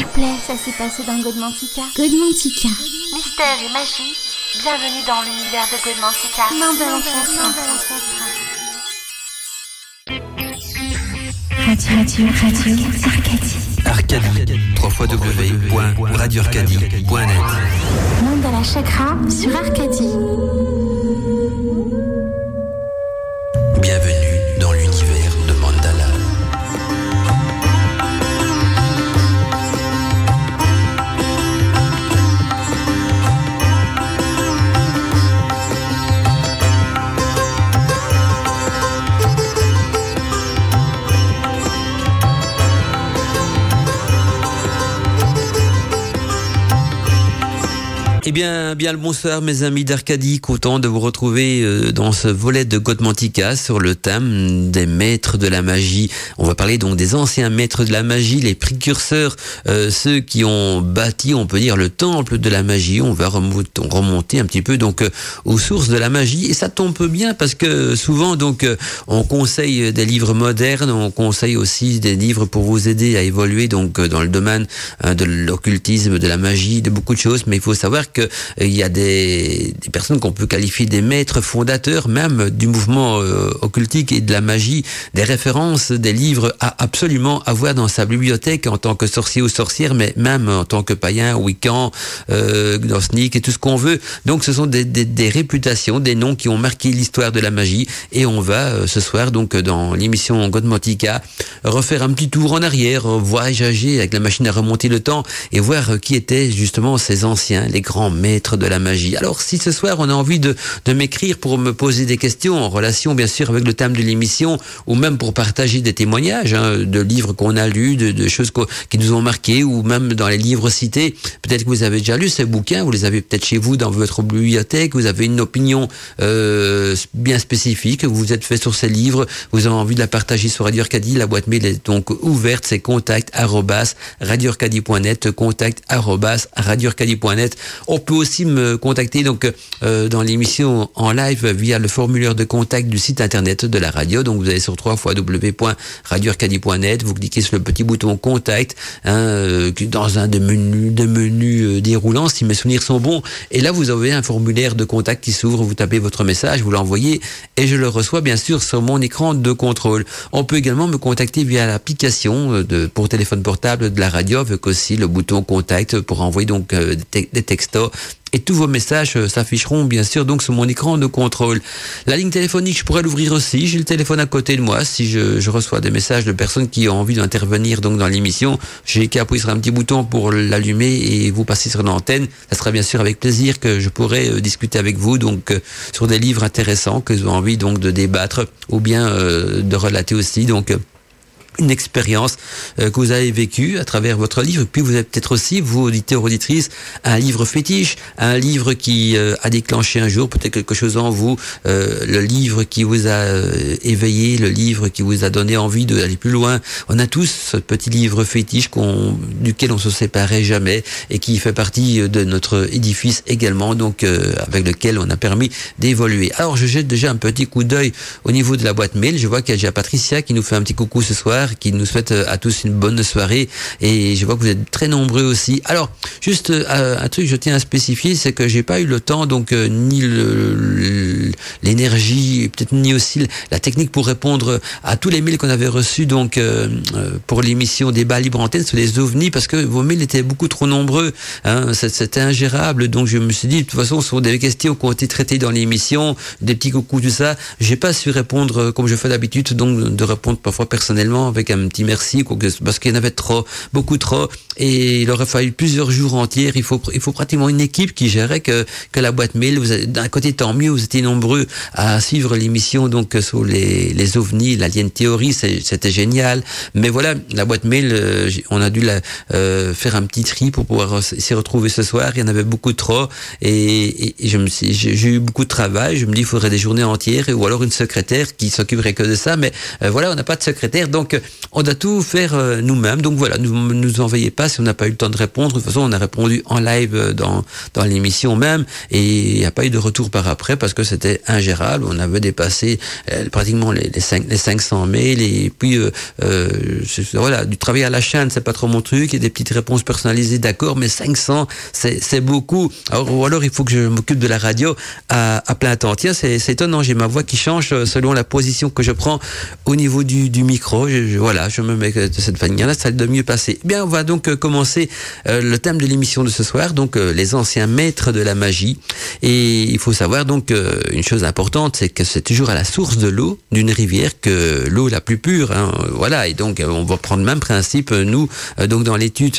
S'il vous plaît, ça s'est passé dans Godmantica. Godmantica. Mystère et magie, bienvenue dans l'univers de Godmantica. Main de l'ancêtre. Radio, radio, radio, Arcadie. Arcadie. www.radioarcadie.net Mandala Chakra sur Arcadie. Eh bien, bien le bonsoir mes amis d'Arcadie, content de vous retrouver euh, dans ce volet de Godmantica sur le thème des maîtres de la magie. On va parler donc des anciens maîtres de la magie, les précurseurs, euh, ceux qui ont bâti, on peut dire, le temple de la magie. On va remonter un petit peu donc euh, aux sources de la magie et ça tombe bien parce que souvent donc on conseille des livres modernes, on conseille aussi des livres pour vous aider à évoluer donc dans le domaine hein, de l'occultisme, de la magie, de beaucoup de choses, mais il faut savoir euh, y a des, personnes qu'on peut qualifier des maîtres fondateurs même du mouvement euh, occultique et de la magie, des références, des livres à absolument avoir dans sa bibliothèque en tant que sorcier ou sorcière, mais même en tant que païen, wiccan, euh, gnostique et tout ce qu'on veut. Donc ce sont des, réputations, des noms qui ont marqué l'histoire de la magie et on va euh, ce soir donc dans l'émission Godmotica refaire un petit tour en arrière, voyager avec la machine à remonter le temps et voir qui étaient justement ces anciens, les grands maître de la magie. Alors si ce soir on a envie de, de m'écrire pour me poser des questions en relation bien sûr avec le thème de l'émission ou même pour partager des témoignages hein, de livres qu'on a lus, de, de choses qui nous ont marqué ou même dans les livres cités, peut-être que vous avez déjà lu ces bouquins, vous les avez peut-être chez vous dans votre bibliothèque, vous avez une opinion euh, bien spécifique, vous vous êtes fait sur ces livres, vous avez envie de la partager sur Radio Arcadie, la boîte mail est donc ouverte, c'est contact radioarcadie.net, contact radioarcadie.net. On peut aussi me contacter donc euh, dans l'émission en live via le formulaire de contact du site internet de la radio. Donc vous allez sur www.radioarcadie.net, vous cliquez sur le petit bouton contact hein, euh, dans un des menus, des menus euh, déroulants si mes souvenirs sont bons. Et là vous avez un formulaire de contact qui s'ouvre, vous tapez votre message, vous l'envoyez et je le reçois bien sûr sur mon écran de contrôle. On peut également me contacter via l'application euh, de pour téléphone portable de la radio avec aussi le bouton contact pour envoyer donc des, des et tous vos messages euh, s'afficheront bien sûr donc sur mon écran de contrôle. La ligne téléphonique, je pourrais l'ouvrir aussi. J'ai le téléphone à côté de moi. Si je, je reçois des messages de personnes qui ont envie d'intervenir donc dans l'émission, j'ai qu'à appuyer sur un petit bouton pour l'allumer et vous passer sur l'antenne. Ça sera bien sûr avec plaisir que je pourrai euh, discuter avec vous donc euh, sur des livres intéressants que vous avez envie donc de débattre ou bien euh, de relater aussi donc une expérience euh, que vous avez vécue à travers votre livre. Puis vous avez peut-être aussi, vous auditeurs, auditrices, un livre fétiche, un livre qui euh, a déclenché un jour peut-être quelque chose en vous, euh, le livre qui vous a euh, éveillé, le livre qui vous a donné envie d'aller plus loin. On a tous ce petit livre fétiche qu'on, duquel on se séparait jamais et qui fait partie de notre édifice également, donc euh, avec lequel on a permis d'évoluer. Alors je jette déjà un petit coup d'œil au niveau de la boîte mail. Je vois qu'il y a déjà Patricia qui nous fait un petit coucou ce soir qui nous souhaite à tous une bonne soirée et je vois que vous êtes très nombreux aussi. Alors, juste euh, un truc que je tiens à spécifier, c'est que j'ai pas eu le temps, donc euh, ni l'énergie, peut-être ni aussi la technique pour répondre à tous les mails qu'on avait reçus donc euh, pour l'émission débat libre antenne sur les ovnis parce que vos mails étaient beaucoup trop nombreux, hein, c'était ingérable. Donc je me suis dit de toute façon, ce sont des questions qui ont été traitées dans l'émission, des petits coucous tout ça. J'ai pas su répondre comme je fais d'habitude, donc de répondre parfois personnellement avec un petit merci parce qu'il y en avait trop, beaucoup trop, et il aurait fallu plusieurs jours entiers. Il faut, il faut pratiquement une équipe qui gérait que, que la boîte mail. D'un côté, tant mieux, vous étiez nombreux à suivre l'émission donc sur les, les ovnis, l'alien théorie, c'était génial. Mais voilà, la boîte mail, euh, on a dû la, euh, faire un petit tri pour pouvoir s'y retrouver ce soir. Il y en avait beaucoup trop, et, et je me j'ai eu beaucoup de travail. Je me dis, il faudrait des journées entières, ou alors une secrétaire qui s'occuperait que de ça. Mais euh, voilà, on n'a pas de secrétaire, donc on doit tout faire nous-mêmes. Donc voilà, ne nous, envoyez pas si on n'a pas eu le temps de répondre. De toute façon, on a répondu en live dans, dans l'émission même et il n'y a pas eu de retour par après parce que c'était ingérable. On avait dépassé pratiquement les, les, 5, les 500 mails et puis voilà, du travail à la chaîne, c'est pas trop mon truc. A des petites réponses personnalisées, d'accord, mais 500, c'est beaucoup. Alors, ou alors il faut que je m'occupe de la radio à, plein temps. Tiens, c'est étonnant, j'ai ma voix qui change selon la position que je prends au niveau du, micro. Voilà, je me mets de cette manière-là, ça de mieux passer. Bien, on va donc euh, commencer euh, le thème de l'émission de ce soir, donc euh, les anciens maîtres de la magie. Et il faut savoir donc une chose importante, c'est que c'est toujours à la source de l'eau d'une rivière que l'eau la plus pure. Hein, voilà, et donc on va prendre le même principe nous, donc dans l'étude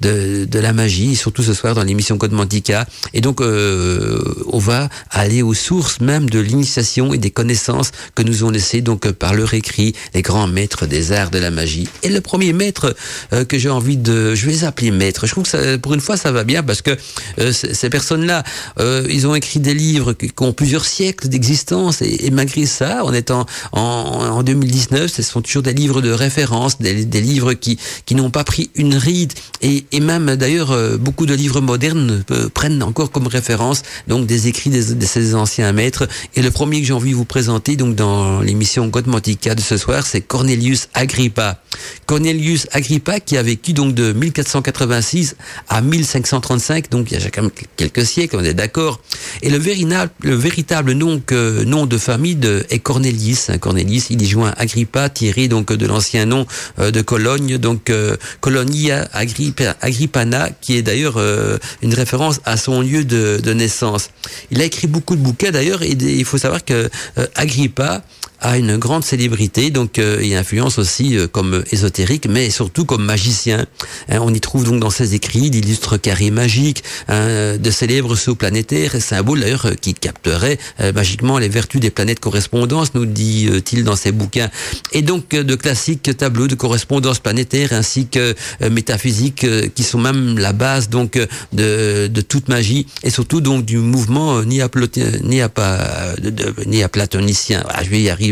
de, de la magie, surtout ce soir dans l'émission Code Mantica. Et donc on va aller aux sources même de l'initiation et des connaissances que nous ont laissées donc par leur écrit les grands maîtres des arts de la magie. Et le premier maître euh, que j'ai envie de, je vais les appeler maîtres. Je trouve que ça, pour une fois ça va bien parce que euh, ces personnes-là, euh, ils ont écrit des livres qui, ont plusieurs siècles d'existence et, malgré ça, en étant en, en 2019, ce sont toujours des livres de référence, des, des livres qui qui n'ont pas pris une ride et, et même d'ailleurs beaucoup de livres modernes prennent encore comme référence donc des écrits de, ces anciens maîtres. Et le premier que j'ai envie de vous présenter donc dans l'émission Godmantica de ce soir, c'est Cornelius Agrippa. Cornelius Agrippa qui a vécu donc de 1486 à 1535, donc il y a quand même quelques siècles, on est d'accord. Et le véritable, le véritable nom, que, nom de famille de, est Cornelis. Cornelis, il y joint Agrippa, tiré donc de l'ancien nom euh, de Cologne, donc euh, Colonia Agrippa, Agrippana, qui est d'ailleurs euh, une référence à son lieu de, de naissance. Il a écrit beaucoup de bouquins d'ailleurs, et il faut savoir que Agrippa a une grande célébrité, donc euh, il influence aussi euh, comme ésotérique, mais surtout comme magicien. Hein, on y trouve donc dans ses écrits d'illustres carrés magiques, hein, de célèbres sauts planétaires, et symboles d'ailleurs euh, qui capteraient euh, magiquement les vertus des planètes correspondances, nous dit-il dans ses bouquins. Et donc de classiques tableaux de correspondance planétaire ainsi que métaphysique qui sont même la base donc de, de toute magie et surtout donc du mouvement néaplatonicien. Voilà, je vais y arriver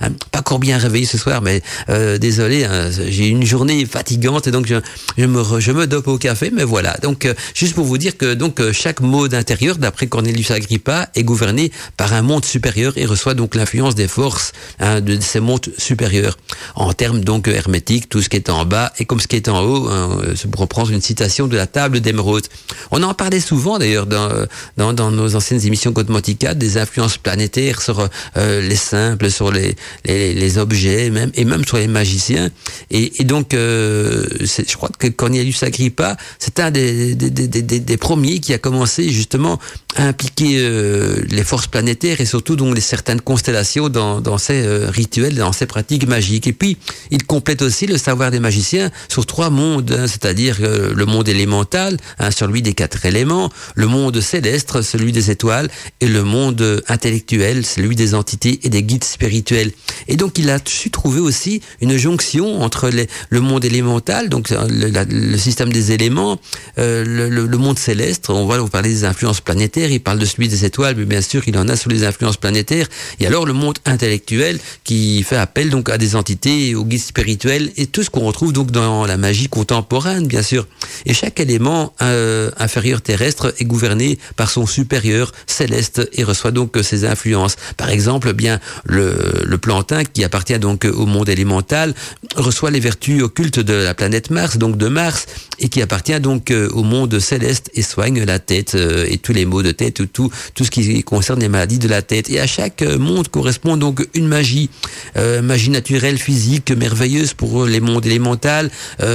Hein, pas encore bien réveillé ce soir, mais euh, désolé, hein, j'ai une journée fatigante et donc je, je, me, je me dope au café, mais voilà. Donc euh, juste pour vous dire que donc euh, chaque mode intérieur, d'après Cornelius Agrippa, est gouverné par un monde supérieur et reçoit donc l'influence des forces hein, de ces mondes supérieurs. En termes donc hermétiques, tout ce qui est en bas et comme ce qui est en haut, hein, pour reprendre une citation de la table d'émeraude. On en parlait souvent d'ailleurs dans, dans, nos anciennes émissions Cosmotica, des influences planétaires sur les simples, sur les, les, objets, même et même sur les magiciens. Et, donc, euh, je crois que Cornelius Agrippa, c'est un des, des, premiers qui a commencé justement impliquer euh, les forces planétaires et surtout donc certaines constellations dans, ses euh, rituels, dans ses pratiques magiques. Et puis, il complète aussi le savoir des magiciens sur trois mondes, hein, c'est-à-dire euh, le monde élémental, hein, celui des quatre éléments, le monde céleste, celui des étoiles, et le monde intellectuel, celui des entités et des guides spirituels et donc il a su trouver aussi une jonction entre le monde élémental, donc le, système des éléments, le, le, monde céleste. On va vous parler des influences planétaires. Il parle de celui des étoiles, mais bien sûr il en a sur les influences planétaires. Et alors le monde intellectuel qui fait appel donc à des entités, aux guides spirituels et tout ce qu'on retrouve donc dans la magie contemporaine, bien sûr. Et chaque élément euh, inférieur terrestre est gouverné par son supérieur céleste et reçoit donc ses influences. Par exemple, bien le le plantain, qui appartient donc au monde élémental, reçoit les vertus occultes de la planète Mars, donc de Mars, et qui appartient donc euh, au monde céleste et soigne la tête euh, et tous les maux de tête, tout, tout ce qui concerne les maladies de la tête. Et à chaque euh, monde correspond donc une magie, magie naturelle, physique, merveilleuse pour les mondes élémentales,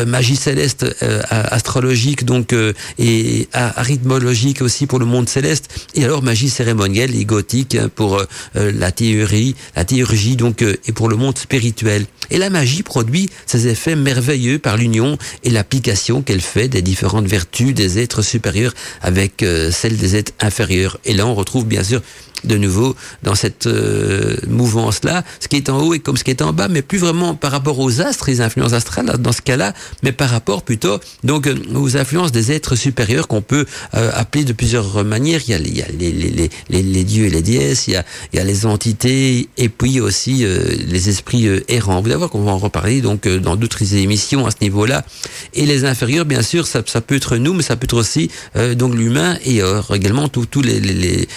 magie céleste, astrologique donc et arithmologique aussi pour le monde céleste, et alors magie cérémonielle et gothique hein, pour la théorie, la théurgie donc et pour le monde spirituel. Et la magie produit ses effets merveilleux par l'union et l'application qu'elle fait des différentes vertus des êtres supérieurs avec euh, celles des êtres inférieurs. Et là, on retrouve bien sûr de nouveau dans cette euh, mouvance-là. Ce qui est en haut est comme ce qui est en bas, mais plus vraiment par rapport aux astres, les influences astrales dans ce cas-là, mais par rapport plutôt donc euh, aux influences des êtres supérieurs qu'on peut euh, appeler de plusieurs manières. Il y a, il y a les, les, les, les, dieux et les déesses, il y a, il y a les entités, et puis aussi les esprits errants. Vous allez voir qu'on va en reparler donc dans d'autres émissions à ce niveau-là. Et les inférieurs, bien sûr, ça, ça peut être nous, mais ça peut être aussi donc l'humain et également tous les les,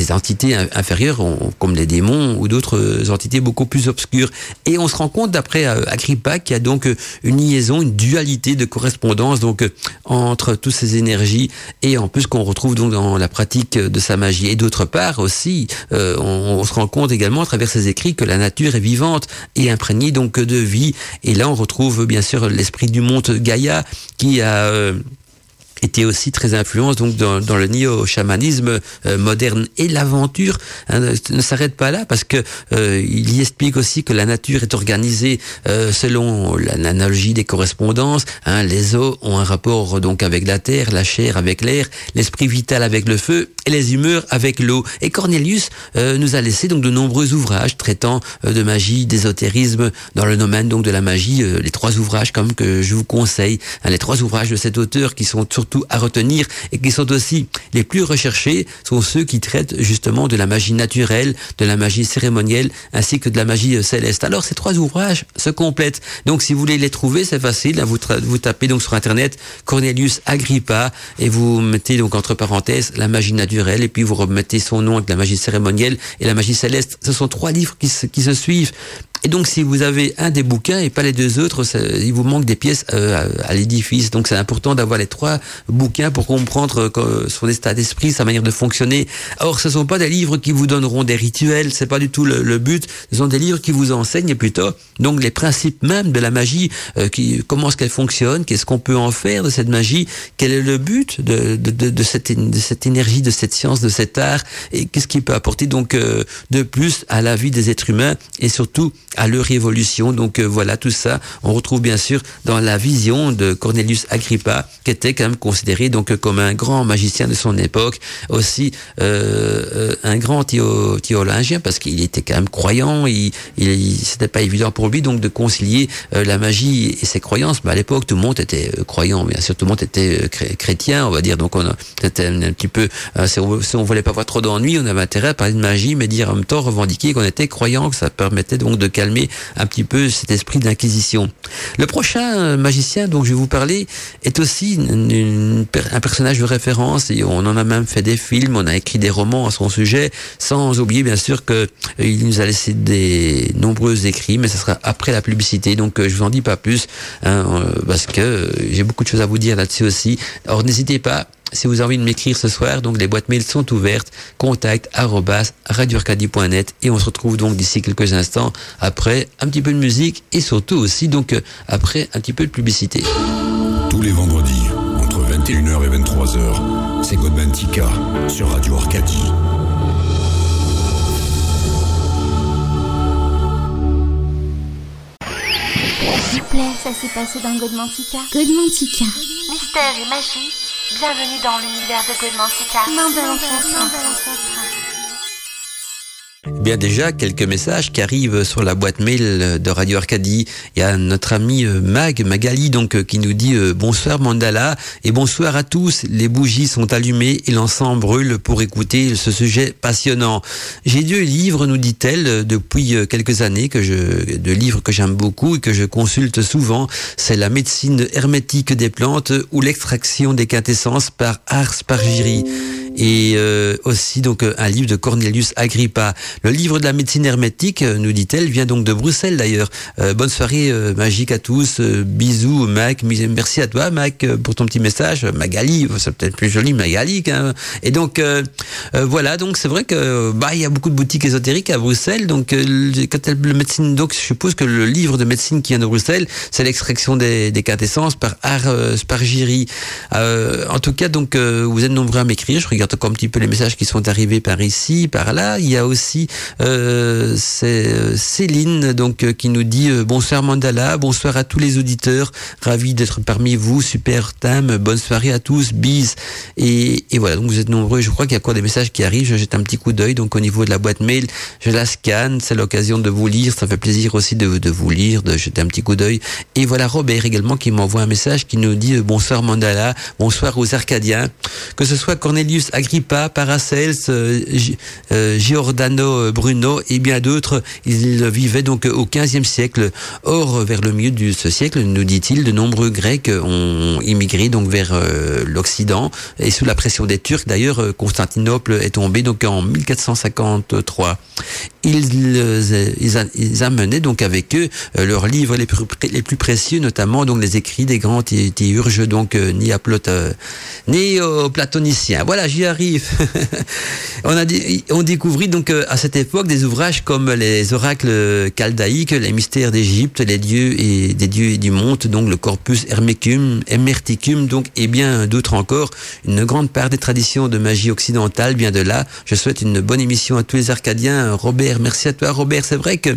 les, entités inférieures, comme les démons ou d'autres entités beaucoup plus obscures. Et on se rend compte, d'après Agrippa, qu'il y a donc une liaison, une dualité de correspondance donc entre toutes ces énergies et en plus qu'on retrouve donc dans la pratique de sa magie. Et d'autre part aussi, euh, on, se rend compte également à travers ses écrits que la nature est vivante et imprégnée donc de vie. Et là, on retrouve bien sûr l'esprit du monde Gaïa qui a euh, était aussi très influence donc dans, le néo-chamanisme euh, moderne et l'aventure hein, ne s'arrête pas là parce que euh, il y explique aussi que la nature est organisée euh, selon l'analogie des correspondances hein, les eaux ont un rapport donc avec la terre la chair avec l'air l'esprit vital avec le feu et les humeurs avec l'eau. Et Cornelius nous a laissé donc de nombreux ouvrages traitant de magie d'ésotérisme dans le domaine donc de la magie les trois ouvrages comme que je vous conseille hein, les trois ouvrages de cet auteur qui sont surtout à retenir et qui sont aussi les plus recherchés sont ceux qui traitent justement de la magie naturelle, de la magie cérémonielle ainsi que de la magie euh, céleste. Alors ces trois ouvrages se complètent. Donc si vous voulez les trouver, c'est facile. Vous, vous tapez donc sur internet Cornelius Agrippa et vous mettez donc entre parenthèses la magie naturelle et puis vous remettez son nom avec la magie cérémonielle et la magie céleste. Ce sont trois livres qui qui se suivent. Et donc, si vous avez un des bouquins et pas les deux autres, il vous manque des pièces euh, à, l'édifice. Donc, c'est important d'avoir les trois bouquins pour comprendre euh, son état d'esprit, sa manière de fonctionner. Or, ce sont pas des livres qui vous donneront des rituels. C'est pas du tout le, but. Ce sont des livres qui vous enseignent plutôt donc les principes même de la magie, euh, comment est-ce qu'elle fonctionne, qu'est-ce qu'on peut en faire de cette magie, quel est le but de, cette, de cette énergie, de cette science, de cet art, et qu'est-ce qui peut apporter donc de plus à la vie des êtres humains et surtout à leur évolution. Donc euh, voilà, tout ça, on retrouve bien sûr dans la vision de Cornelius Agrippa, qui était quand même considéré donc comme un grand magicien de son époque, aussi euh, euh un grand théologien parce qu'il était quand même croyant. Il, il, c'était pas évident pour lui donc de concilier euh, la magie et ses croyances. Mais à l'époque, tout le monde était croyant, bien sûr, tout le monde était chrétien, on va dire. Donc on c'était un, petit peu, si on, si on voulait pas avoir trop d'ennuis, on avait intérêt à parler de magie, mais dire en même temps revendiquer qu'on était croyant, que ça permettait donc de calmer un petit peu cet esprit d'inquisition. Le prochain euh, magicien dont je vais vous parler est aussi un personnage de référence et on en a même fait des films, on a écrit des romans à son sujet, sans oublier bien sûr que euh, il nous a laissé des nombreux écrits, mais ce sera après la publicité, donc euh, je vous en dis pas plus hein, parce que j'ai beaucoup de choses à vous dire là-dessus aussi. Alors n'hésitez pas si vous avez envie de m'écrire ce soir, donc les boîtes mail sont ouvertes, contact radioarcadie.net et on se retrouve donc d'ici quelques instants après un petit peu de musique et surtout aussi donc euh, après un petit peu de publicité. Tous les vendredis, entre 21h et 23h, c'est Godman Tika sur Radio Arcadie. S'il vous plaît, ça s'est passé dans Godmantica. Godmantica. Mystère et magie Bienvenue dans l'univers de de l'ancêtre. Bien déjà, quelques messages qui arrivent sur la boîte mail de Radio Arcadie. Il y a notre ami euh, Mag, Magali, donc, euh, qui nous dit euh, bonsoir Mandala et bonsoir à tous. Les bougies sont allumées et l'encens brûle pour écouter ce sujet passionnant. J'ai deux livres, nous dit-elle, depuis quelques années, que je, de livres que j'aime beaucoup et que je consulte souvent. C'est la médecine hermétique des plantes ou l'extraction des quintessences par Ars Pargiri et aussi donc un livre de Cornelius Agrippa. Le livre de la médecine hermétique, euh, nous dit-elle, vient donc de Bruxelles d'ailleurs. Euh, bonne soirée magique à tous. bisous Mac. Merci à toi Mac pour ton petit message. Magali, c'est peut-être plus joli Magali. Et donc voilà, donc c'est vrai que bah il y a beaucoup de boutiques ésotériques à Bruxelles. Donc quand le médecine, donc je suppose que le livre de médecine qui vient de Bruxelles, c'est l'extraction des, des quintessences par Art Spargiri. en tout cas, donc vous êtes nombreux à m'écrire. Je regarde un petit peu les messages qui sont arrivés par ici, par là. Il y a aussi euh, c'est euh, Céline donc euh, qui nous dit bonsoir Mandala, bonsoir à tous les auditeurs, ravi d'être parmi vous, super thème, bonne soirée à tous, bis. Et, voilà, donc vous êtes nombreux. Je crois qu'il y a encore des messages qui arrivent. Je jette un petit coup d'œil donc au niveau de la boîte mail, je la scanne. C'est l'occasion de vous lire. Ça fait plaisir aussi de, de vous lire, de jeter un petit coup d'œil. Et voilà Robert également qui m'envoie un message qui nous dit bonsoir Mandala, bonsoir aux Arcadiens, que ce soit Cornelius Agrippa, Paracels, Giordano Bruno et bien d'autres. Ils vivaient donc au XVe siècle. Or, vers le milieu de ce siècle, nous dit-il, de nombreux Grecs ont immigré donc vers l'Occident et sous la pression des Turcs. D'ailleurs, Constantinople est tombé donc en 1453. Ils, ils, amenaient donc avec eux leurs livres les plus, les plus précieux, notamment donc les écrits des grands théurges, donc ni à platoniciens. Voilà, j'y arrive. on a on découvrit donc à cette époque des ouvrages comme les oracles chaldaïques, les mystères d'Égypte, les dieux et des dieux du monde, donc le corpus hermeticum, donc et bien d'autres encore. Une grande part des traditions de magie occidentale vient de là. Je souhaite une bonne émission à tous les Arcadiens. Robert, merci à toi, Robert. C'est vrai que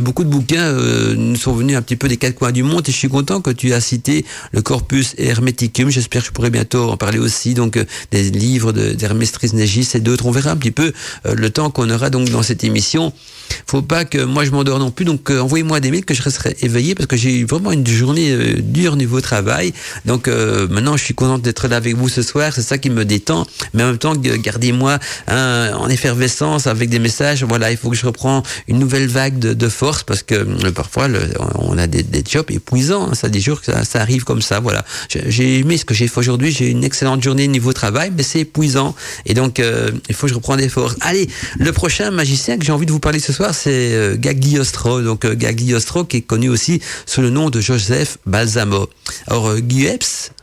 beaucoup de bouquins euh, nous sont venus un petit peu des quatre coins du monde et je suis content que tu as cité le corpus hermeticum. J'espère que je pourrai bientôt en parler aussi. Donc euh, des livres d'Hermès Trismégis et d'autres. On verra un petit peu euh, le temps qu'on aura donc dans cette émission. Faut pas que moi je m'endors non plus. Donc envoyez-moi des mails que je resterai éveillé parce que j'ai eu vraiment une journée dure niveau travail. Donc maintenant je suis content d'être là avec vous ce soir. C'est ça qui me détend. Mais en même temps gardez-moi hein, en effervescence avec des messages. Voilà, il faut que je reprends une nouvelle vague de, de force parce que parfois le, on a des, des jobs épuisants. Hein, ça des jours que ça, ça, arrive comme ça. Voilà. J'ai aimé ce que j'ai fait aujourd'hui. J'ai une excellente journée niveau travail, mais c'est épuisant. Et donc, euh, il faut que je reprenne des forces. Allez, le prochain magicien que j'ai envie de vous parler ce soir, c'est euh, Gagliostro. Donc, euh, Gagliostro qui est connu aussi sous le nom de Joseph Balsamo. Alors, euh,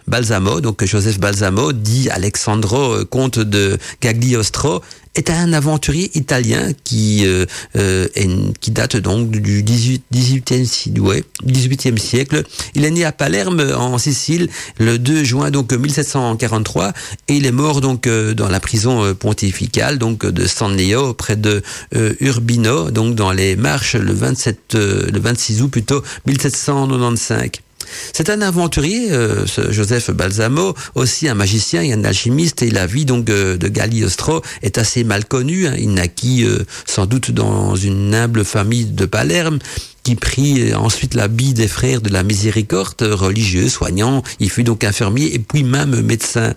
Balsamo, donc Joseph Balsamo, dit Alexandro, comte de Gagliostro, est un aventurier italien qui euh, euh, qui date donc du 18, 18e, ouais, 18e siècle. Il est né à Palerme en Sicile le 2 juin donc 1743 et il est mort donc euh, dans la prison pontificale donc de San Leo près de euh, Urbino donc dans les Marches le 27 le 26 août plutôt 1795. C'est un aventurier, euh, ce Joseph Balsamo, aussi un magicien et un alchimiste, et la vie donc euh, de Galiostro est assez mal connue. Hein. Il naquit euh, sans doute dans une humble famille de Palerme, qui prit ensuite l'habit des frères de la miséricorde, religieux, soignant. Il fut donc infirmier et puis même médecin.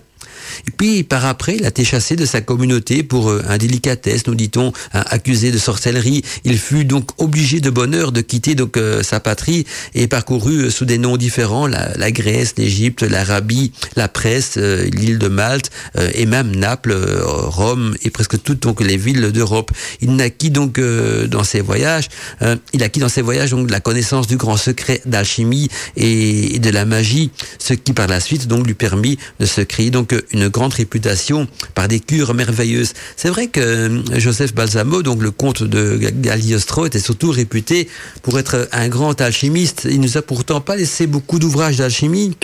Et puis, par après, il a été chassé de sa communauté pour euh, indélicatesse, nous dit-on, accusé de sorcellerie. Il fut donc obligé de bonheur de quitter donc euh, sa patrie et parcouru euh, sous des noms différents la, Grèce, l'Égypte, l'Arabie, la Presse, euh, l'île de Malte et même Naples, Rome et presque toutes donc les villes d'Europe. Il naquit donc dans ses voyages, il acquit dans ses voyages donc la connaissance du grand secret d'alchimie et, et de la magie, ce qui par la suite donc lui permit de se créer donc une grande réputation par des cures merveilleuses. C'est vrai que Joseph Balsamo, donc le comte de Gagliostro, était surtout réputé pour être un grand alchimiste. Il nous a pourtant pas laissé beaucoup d'ouvrages d'alchimie.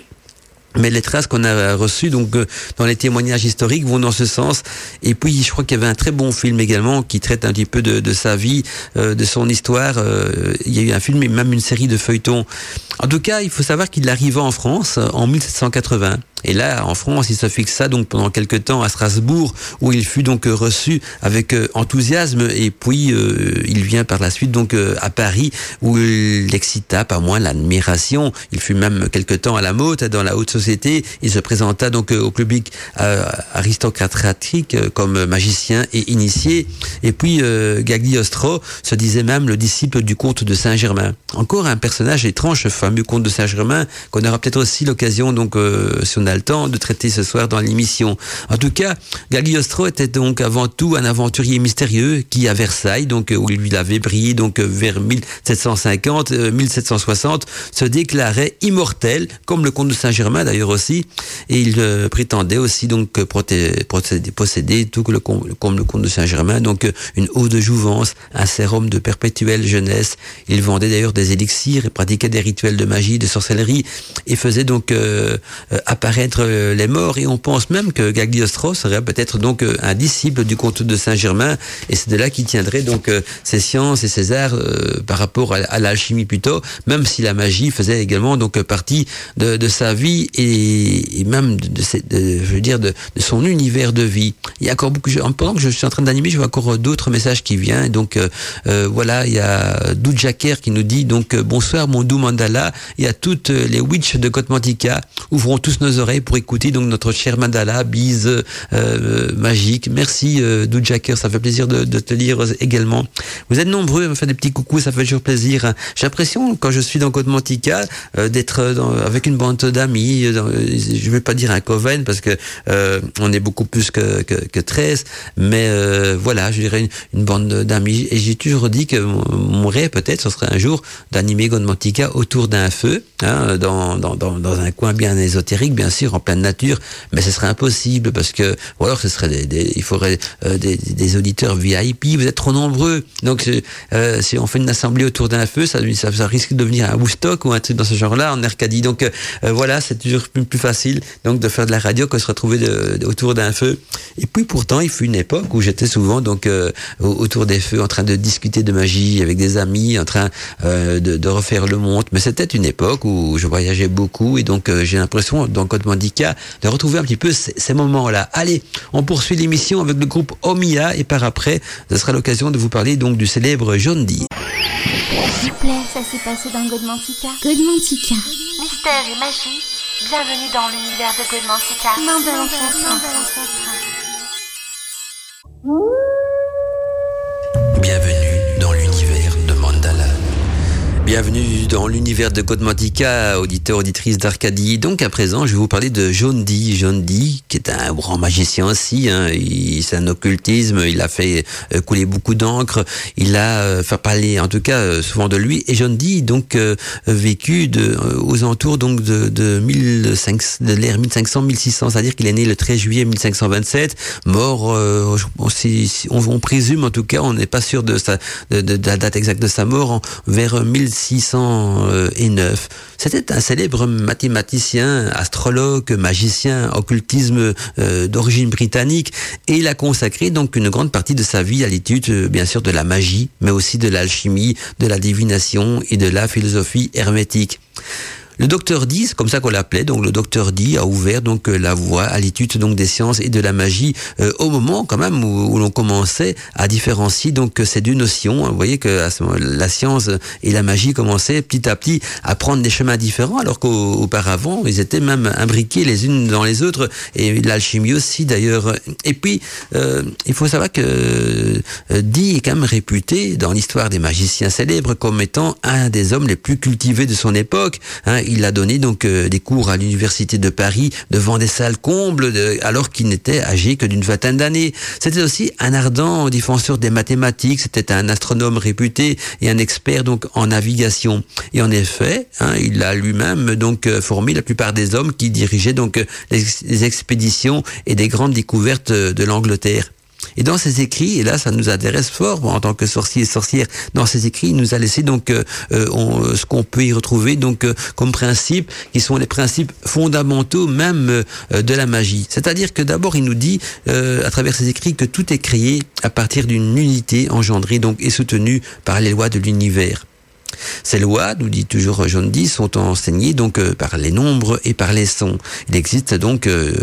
Mais les traces qu'on a reçues donc dans les témoignages historiques vont dans ce sens. Et puis je crois qu'il y avait un très bon film également qui traite un petit peu de, sa vie, euh, de son histoire. Euh, il y a eu un film et même une série de feuilletons. En tout cas, il faut savoir qu'il arriva en France en 1780. Et là, en France, il se fixa donc pendant quelques temps à Strasbourg, où il fut donc reçu avec euh, enthousiasme. Et puis, euh, il vient par la suite donc euh, à Paris, où il excita pas moins l'admiration. Il fut même quelque temps à la mode dans la haute société. Il se présenta donc au public aristocratique comme magicien et initié. Et puis, Gagliostro se disait même le disciple du comte de Saint-Germain. Encore un personnage étrange, fameux comte de Saint-Germain, qu'on aura peut-être aussi l'occasion donc si on le temps de traiter ce soir dans l'émission. En tout cas, Gagliostro était donc avant tout un aventurier mystérieux qui à Versailles, donc où il avait brillé donc vers 1750, 1760, se déclarait immortel, comme le comte de Saint-Germain d'ailleurs aussi, et il euh, prétendait aussi donc posséder, tout comme le comte de Saint-Germain, donc une eau de jouvence, un sérum de perpétuelle jeunesse. Il vendait d'ailleurs des élixirs et pratiquait des rituels de magie, de sorcellerie, et faisait donc euh, apparaître les morts et on pense même que Gagliostro serait peut-être donc un disciple du comte de Saint-Germain et c'est de là qu'il tiendrait donc ses sciences et ses arts euh, par rapport à, à l'alchimie plutôt, même si la magie faisait également donc partie de, sa vie et, et même de, de, je veux dire de, son univers de vie. Il y a encore beaucoup, pendant que je suis en train d'animer, je vois encore d'autres messages qui viennent. Et donc euh, euh, voilà, il y a Doudjaker qui nous dit donc bonsoir mon doux mandala, y a toutes les witches de Kotmantika, ouvrons tous nos oreilles pour écouter donc notre cher Mandala, bise euh, magique. Merci euh, ça fait plaisir de, te lire également. Vous êtes nombreux à me faire des petits coucous, ça fait toujours plaisir. J'ai l'impression quand je suis dans Côte Mantica euh, d'être avec une bande d'amis. Je vais pas dire un coven parce que euh, on est beaucoup plus que, que, que 13, mais euh, voilà, je dirais une, bande d'amis. Et j'ai toujours dit que mon rêve peut-être ce serait un jour d'animer Côte autour d'un feu, hein, dans, dans, dans, un coin bien ésotérique, bien sûr, en pleine nature, mais ce serait impossible parce que, ou alors ce serait des, il faudrait euh, des, auditeurs VIP, vous êtes trop nombreux, donc euh, si on fait une assemblée autour d'un feu, ça, risque de devenir un Woodstock ou un truc dans ce genre-là en Arcadie. Donc euh, voilà, c'est toujours plus, facile donc de faire de la radio que de se retrouver autour d'un feu. Et puis pourtant, il fut une époque où j'étais souvent donc autour des feux, en train de discuter de magie avec des amis, en train de, refaire le monde. Mais c'était une époque où je voyageais beaucoup et donc j'ai l'impression, dans Code Mandica, de retrouver un petit peu ces, ces moments-là. Allez, on poursuit l'émission avec le groupe Omia et par après, ce sera l'occasion de vous parler donc du célèbre John Dee. S'il vous plaît, ça s'est passé dans Godmantica. Godmantica. Mystère et magie, bienvenue dans l'univers de Godmantica. Main de l'ancêtre. Bienvenue dans l'univers de Godmantica, auditeur, auditrice d'Arcadie. Donc à présent, je vais vous parler de John Dee. John Dee, qui est un grand magicien aussi. Hein. C'est un occultisme. Il a fait euh, couler beaucoup d'encre. Il a euh, fait parler, en tout cas, euh, souvent de lui. Et John Dee, donc, vécu aux alentours donc de, de, 1500, de l'ère 1500-1600, c'est-à-dire qu'il est né le 13 juillet 1527, mort. On, présume, en tout cas, on n'est pas sûr de, la date exacte de sa mort, vers 1600 609. C'était un célèbre mathématicien, astrologue, magicien, occultisme euh, d'origine britannique et il a consacré donc une grande partie de sa vie à l'étude euh, bien sûr de la magie, mais aussi de l'alchimie, de la divination et de la philosophie hermétique. Le docteur Dee, c'est comme ça qu'on l'appelait, donc le docteur Dee a ouvert donc la voie à l'étude donc des sciences et de la magie euh, au moment quand même où, où l'on commençait à différencier donc ces deux notions. Vous voyez que à ce moment, la science et la magie commençaient petit à petit à prendre des chemins différents, alors qu'auparavant ils étaient même imbriqués les unes dans les autres et l'alchimie aussi d'ailleurs. Et puis euh, il faut savoir que euh, Dee est quand même réputé dans l'histoire des magiciens célèbres comme étant un des hommes les plus cultivés de son époque. Hein, il a donné donc euh, des cours à l'université de Paris devant des salles combles alors qu'il n'était âgé que d'une vingtaine d'années. C'était aussi un ardent défenseur des mathématiques, c'était un astronome réputé et un expert donc en navigation. Et en effet, hein, il a lui-même donc euh, formé la plupart des hommes qui dirigeaient donc euh, les, les expéditions et des grandes découvertes de l'Angleterre. Et dans ses écrits, et là ça nous intéresse fort en tant que sorcier et sorcière, dans ses écrits, il nous a laissé donc euh, on, ce qu'on peut y retrouver donc euh, comme principes, qui sont les principes fondamentaux même euh, de la magie. C'est-à-dire que d'abord il nous dit à travers ses écrits que tout est créé à partir d'une unité engendrée donc et soutenue par les lois de l'univers. Ces lois, nous dit toujours John Dee, sont enseignées donc euh, par les nombres et par les sons. Il existe donc euh,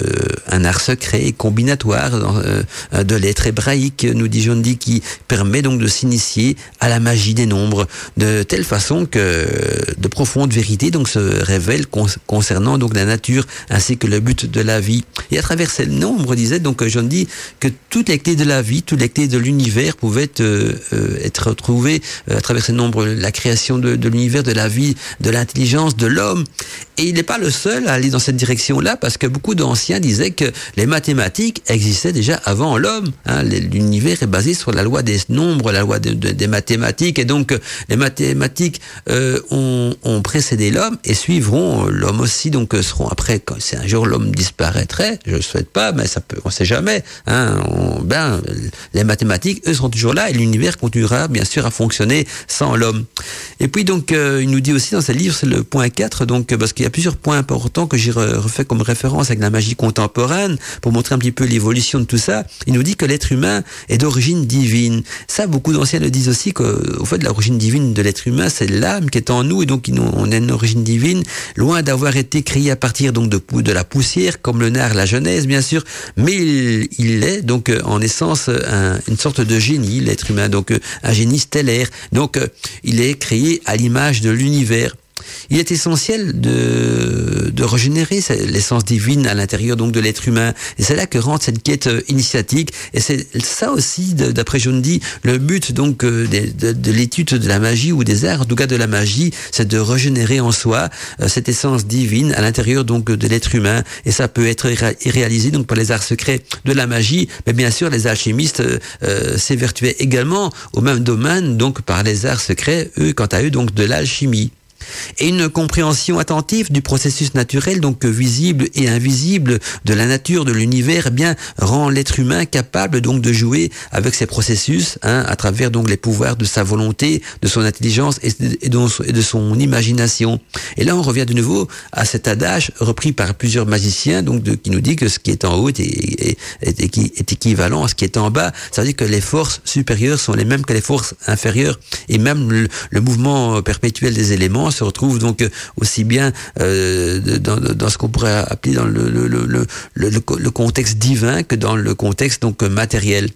un art secret et combinatoire euh, de lettres hébraïques, nous dit John Dee, qui permet donc de s'initier à la magie des nombres de telle façon que de profondes vérités donc se révèlent con concernant donc la nature ainsi que le but de la vie. Et à travers ces nombres, disait donc John Dee que toutes les clés de la vie, toutes les clés de l'univers pouvaient être retrouvées à travers ces nombres, la création de, l'univers, de la vie, de l'intelligence de l'homme. Et il n'est pas le seul à aller dans cette direction-là, parce que beaucoup d'anciens disaient que les mathématiques existaient déjà avant l'homme. Hein. L'univers est basé sur la loi des nombres, la loi de, de, des mathématiques, et donc les mathématiques euh, ont, précédé l'homme et suivront l'homme aussi. Donc seront après, quand c'est un jour l'homme disparaîtrait, je ne souhaite pas, mais ça peut, on ne sait jamais. Hein. Ben, les mathématiques, eux, seront toujours là, et l'univers continuera bien sûr à fonctionner sans l'homme. Et puis donc, euh, il nous dit aussi dans ce livre, c'est le point 4, donc parce qu'il y a plusieurs points importants que j'ai refait comme référence avec la magie contemporaine pour montrer un petit peu l'évolution de tout ça. Il nous dit que l'être humain est d'origine divine. Ça, beaucoup d'anciens le disent aussi qu'au fait, l'origine divine de l'être humain, c'est l'âme qui est en nous et donc on a une origine divine, loin d'avoir été créé à partir donc de, la poussière, comme le nard, la Genèse, bien sûr, mais il, est donc en essence un, une sorte de génie, l'être humain, donc un génie stellaire. Donc il est créé à l'image de l'univers. Il est essentiel de, de régénérer l'essence divine à l'intérieur donc de l'être humain. Et c'est là que rentre cette quête euh, initiatique. Et c'est ça aussi, d'après John Dee, le but donc euh, de, de, l'étude de la magie ou des arts, en tout cas de la magie, c'est de régénérer en soi euh, cette essence divine à l'intérieur donc de l'être humain. Et ça peut être réalisé donc par les arts secrets de la magie, mais bien sûr les alchimistes s'évertuaient également au même domaine donc par les arts secrets, eux quant à eux donc de l'alchimie et une compréhension attentive du processus naturel, donc visible et invisible, de la nature, de l'univers, eh bien rend l'être humain capable donc de jouer avec ces processus, hein, à travers donc les pouvoirs de sa volonté, de son intelligence et de, son imagination. Et là, on revient de nouveau à cet adage repris par plusieurs magiciens, donc qui nous dit que ce qui est en haut est, équivalent à ce qui est en bas. Ça veut dire que les forces supérieures sont les mêmes que les forces inférieures, et même le mouvement perpétuel des éléments se retrouve donc euh, aussi bien euh, dans, ce qu'on pourrait appeler dans le, le, le, le, contexte divin que dans le contexte donc matériel.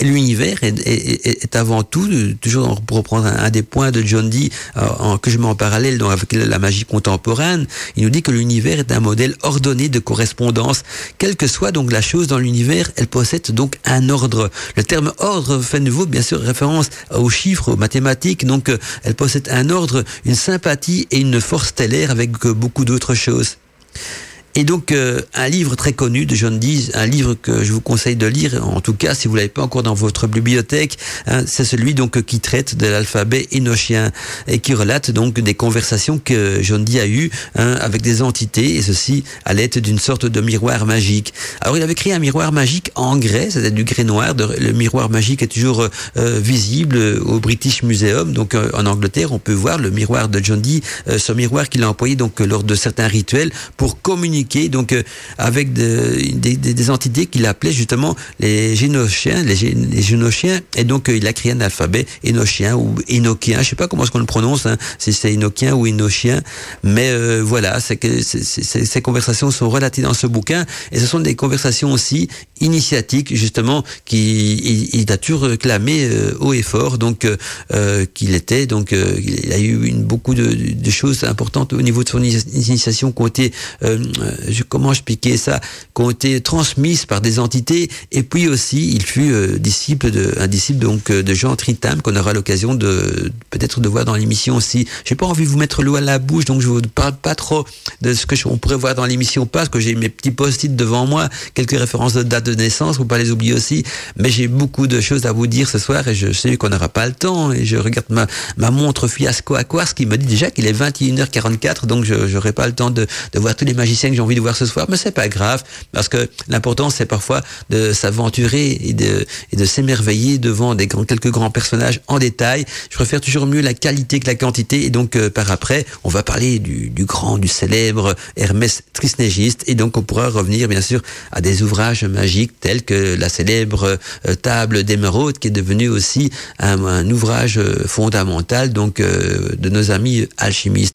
L'univers est, avant tout, toujours pour reprendre un, des points de John Dee, euh, que je mets en parallèle avec la magie contemporaine, il nous dit que l'univers est un modèle ordonné de correspondance. Quelle que soit donc la chose dans l'univers, elle possède donc un ordre. Le terme ordre fait nouveau bien sûr référence aux chiffres, aux mathématiques, donc euh, elle possède un ordre, une sympathie et une force stellaire avec euh, beaucoup d'autres choses. Et donc euh, un livre très connu de John Dee, un livre que je vous conseille de lire, en tout cas si vous l'avez pas encore dans votre bibliothèque, hein, c'est celui donc qui traite de l'alphabet énochien et qui relate donc des conversations que John Dee a eues hein, avec des entités et ceci à l'aide d'une sorte de miroir magique. Alors il avait créé un miroir magique en grès, c'était du grès noir. le miroir magique est toujours euh, visible au British Museum, donc euh, en Angleterre, on peut voir le miroir de John Dee, ce miroir qu'il a employé donc lors de certains rituels pour communiquer donc euh, avec des, entités qu'il appelait justement les génochiens, les, génochiens, et donc euh, il a créé un alphabet énochien ou énochien, je sais pas comment est-ce qu'on le prononce, hein, si c'est énochien ou énochien, mais euh, voilà, c'est que ces conversations sont relatées dans ce bouquin, et ce sont des conversations aussi initiatiques justement qui il, a toujours clamé haut et fort, donc qu'il était, donc il a eu une, beaucoup de, choses importantes au niveau de son initiation ont été comment expliquer ça, qui ont été transmises par des entités. Et puis aussi, il fut euh, disciple de, un disciple donc euh, de Jean Tritam qu'on aura l'occasion de peut-être de voir dans l'émission aussi. J'ai pas envie de vous mettre l'eau à la bouche, donc je vous parle pas trop de ce que on pourrait voir dans l'émission parce que j'ai mes petits post-it devant moi, quelques références de date de naissance, faut pas les oublier aussi. Mais j'ai beaucoup de choses à vous dire ce soir et je sais qu'on n'aura pas le temps et je regarde ma, montre fiasco à ce qui me dit déjà qu'il est 21h44, donc je n'aurai pas le temps de, de voir tous les magiciens que j'ai envie de voir ce soir, mais c'est pas grave, parce que l'important c'est parfois de s'aventurer et de, s'émerveiller devant des grands, quelques grands personnages en détail. Je préfère toujours mieux la qualité que la quantité, et donc euh, par après, on va parler du, grand, du célèbre Hermès Trismégiste, et donc on pourra revenir bien sûr à des ouvrages magiques tels que la célèbre euh, table d'émeraude, qui est devenue aussi un, ouvrage euh, fondamental donc de nos amis alchimistes.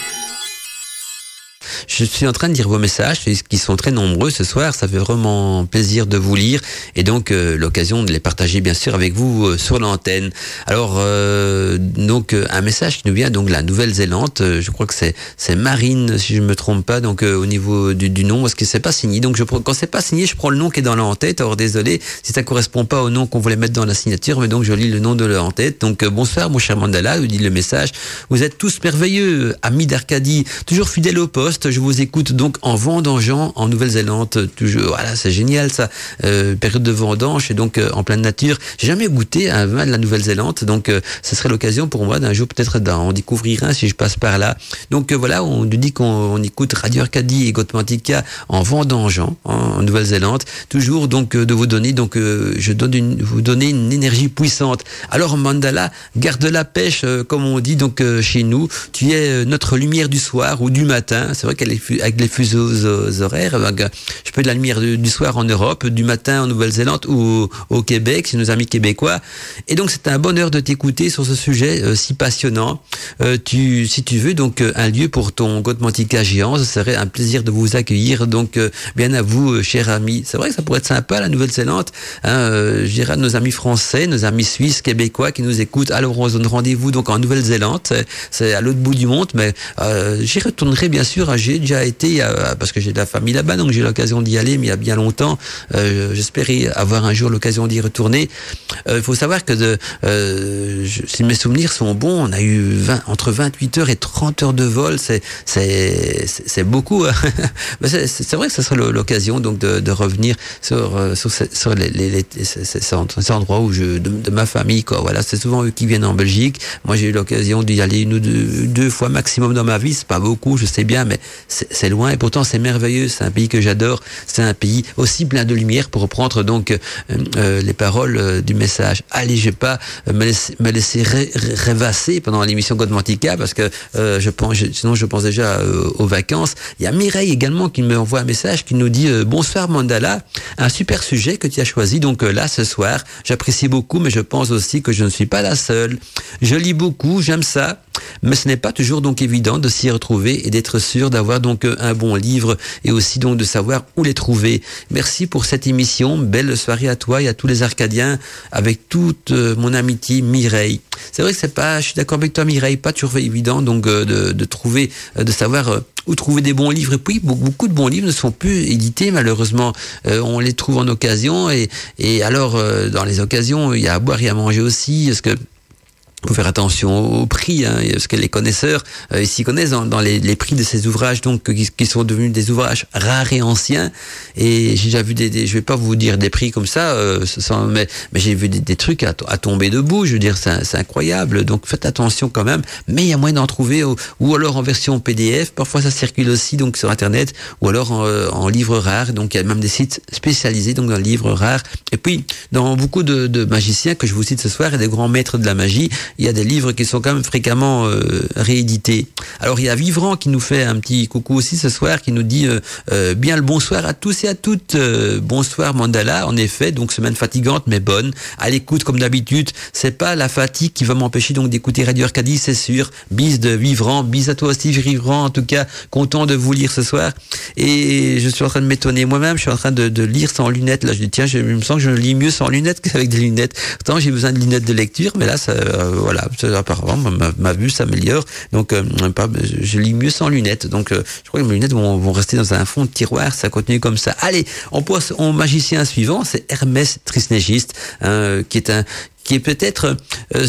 Je suis en train de lire vos messages qui sont très nombreux ce soir. Ça fait vraiment plaisir de vous lire et donc euh, l'occasion de les partager bien sûr avec vous euh, sur l'antenne. Alors euh, donc un message qui nous vient donc la Nouvelle-Zélande. je crois que c'est Marine si je me trompe pas. Donc au niveau du, nom parce que c'est pas signé? Donc quand c'est pas signé, je prends le nom qui est dans la tête. Alors désolé si ça correspond pas au nom qu'on voulait mettre dans la signature, mais donc je lis le nom de la tête. Donc bonsoir mon cher Mandala, vous dit le message. Vous êtes tous merveilleux, amis d'Arcadie, toujours fidèles au poste. Je vous écoute donc en vendangeant en Nouvelle-Zélande. Toujours, voilà, c'est génial ça. Euh, période de vendange et donc euh, en pleine nature. J'ai jamais goûté un vin de la Nouvelle-Zélande, donc euh, serait l'occasion pour moi d'un jour peut-être d'en découvrir un si je passe par là. Donc voilà, on nous dit qu'on écoute Radio Arcadie et Gotmantica en vendangeant en, Nouvelle-Zélande. Toujours donc de vous donner donc je donne une, vous donner une énergie puissante. Alors Mandala, garde la pêche comme on dit donc chez nous. Tu es notre lumière du soir ou du matin. C'est vrai qu'elle les, fuseaux horaires. je peux de la lumière du, soir en Europe, du matin en Nouvelle-Zélande ou au, Québec, c'est nos amis québécois. Et donc c'est un bonheur de t'écouter sur ce sujet euh, si passionnant. Euh, si tu veux donc un lieu pour ton Godmantica géant, ce serait un plaisir de vous accueillir. Donc bien à vous, chers amis. C'est vrai que ça pourrait être sympa la Nouvelle-Zélande. Hein, je dirais à nos amis français, nos amis suisses, québécois qui nous écoutent. Alors on se donne rendez-vous donc en Nouvelle-Zélande. C'est à l'autre bout du monde, mais euh, j'y retournerai bien sûr. J'ai déjà été parce que j'ai de la famille là-bas, donc j'ai l'occasion d'y aller, mais il y a bien longtemps. Euh, J'espérais avoir un jour l'occasion d'y retourner. Euh, il faut savoir que euh, si mes souvenirs sont bons, on a eu 20, entre 28 heures et 30 heures de vol. C'est beaucoup. Hein. c'est vrai que ce serait l'occasion donc de, revenir sur ces, endroits où de, ma famille. Voilà, c'est souvent eux qui viennent en Belgique. Moi, j'ai eu l'occasion d'y aller une ou deux, deux fois maximum dans ma vie. C'est pas beaucoup, je sais bien, mais c'est loin. Et pourtant, c'est merveilleux. C'est un pays que j'adore. C'est un pays aussi plein de lumière, pour reprendre donc euh, euh les paroles euh, du message. Allez, je vais pas euh, me laisser, me laisser rêvasser pendant l'émission Godmantica, parce que je pense, sinon je pense déjà aux vacances. Il y a Mireille également qui me envoie un message qui nous dit bonsoir Mandala, un super sujet que tu as choisi. Donc là, ce soir, j'apprécie beaucoup, mais je pense aussi que je ne suis pas la seule. Je lis beaucoup, j'aime ça, mais ce n'est pas toujours donc évident de s'y retrouver et d'être sûr d'avoir donc un bon livre et aussi donc de savoir où les trouver. Merci pour cette émission, belle soirée à toi et à tous les Arcadiens avec toute euh, mon amitié Mireille. C'est vrai que c'est pas, je suis d'accord avec toi Mireille, pas toujours évident donc euh, de, trouver, euh, de savoir où trouver des bons livres. Et puis, beaucoup de bons livres ne sont plus édités, malheureusement. on les trouve en occasion. Et, et alors, dans les occasions, il y a à boire et à manger aussi. Parce que faut faire attention au prix, hein, parce que les connaisseurs euh, ici connaissent dans, dans les, les, prix de ces ouvrages, donc qui, qui, sont devenus des ouvrages rares et anciens. Et j'ai déjà vu des, des, je vais pas vous dire des prix comme ça, euh, sans, mais, mais j'ai vu des, des trucs à, à, tomber debout. Je veux dire, c'est incroyable. Donc faites attention quand même. Mais il y a moyen d'en trouver, ou, ou, alors en version PDF. Parfois ça circule aussi donc sur internet, ou alors en, euh, en livre rare. Donc il y a même des sites spécialisés donc dans le livre rare. Et puis dans beaucoup de, de magiciens que je vous cite ce soir et des grands maîtres de la magie il y a des livres qui sont quand même fréquemment euh, réédités. Alors il y a Vivran qui nous fait un petit coucou aussi ce soir, qui nous dit euh, euh, bien le bonsoir à tous et à toutes. bonsoir Mandala. En effet, donc semaine fatigante mais bonne. À l'écoute comme d'habitude. C'est pas la fatigue qui va m'empêcher donc d'écouter Radio Arcadie, c'est sûr. Bis de Vivran, bis à toi aussi Vivran. En tout cas, content de vous lire ce soir. Et je suis en train de m'étonner moi-même. Je suis en train de, de, lire sans lunettes. Là, je dis tiens, je, me sens que je lis mieux sans lunettes qu'avec des lunettes. Pourtant, j'ai besoin de lunettes de lecture, mais là, ça, voilà, apparemment ma, ma vue s'améliore. Donc euh, je lis mieux sans lunettes. Donc euh, je crois que mes lunettes vont, rester dans un fond de tiroir. Ça continue comme ça. Allez, on passe au magicien suivant, c'est Hermès Trismégiste, hein, qui est un qui est peut-être euh,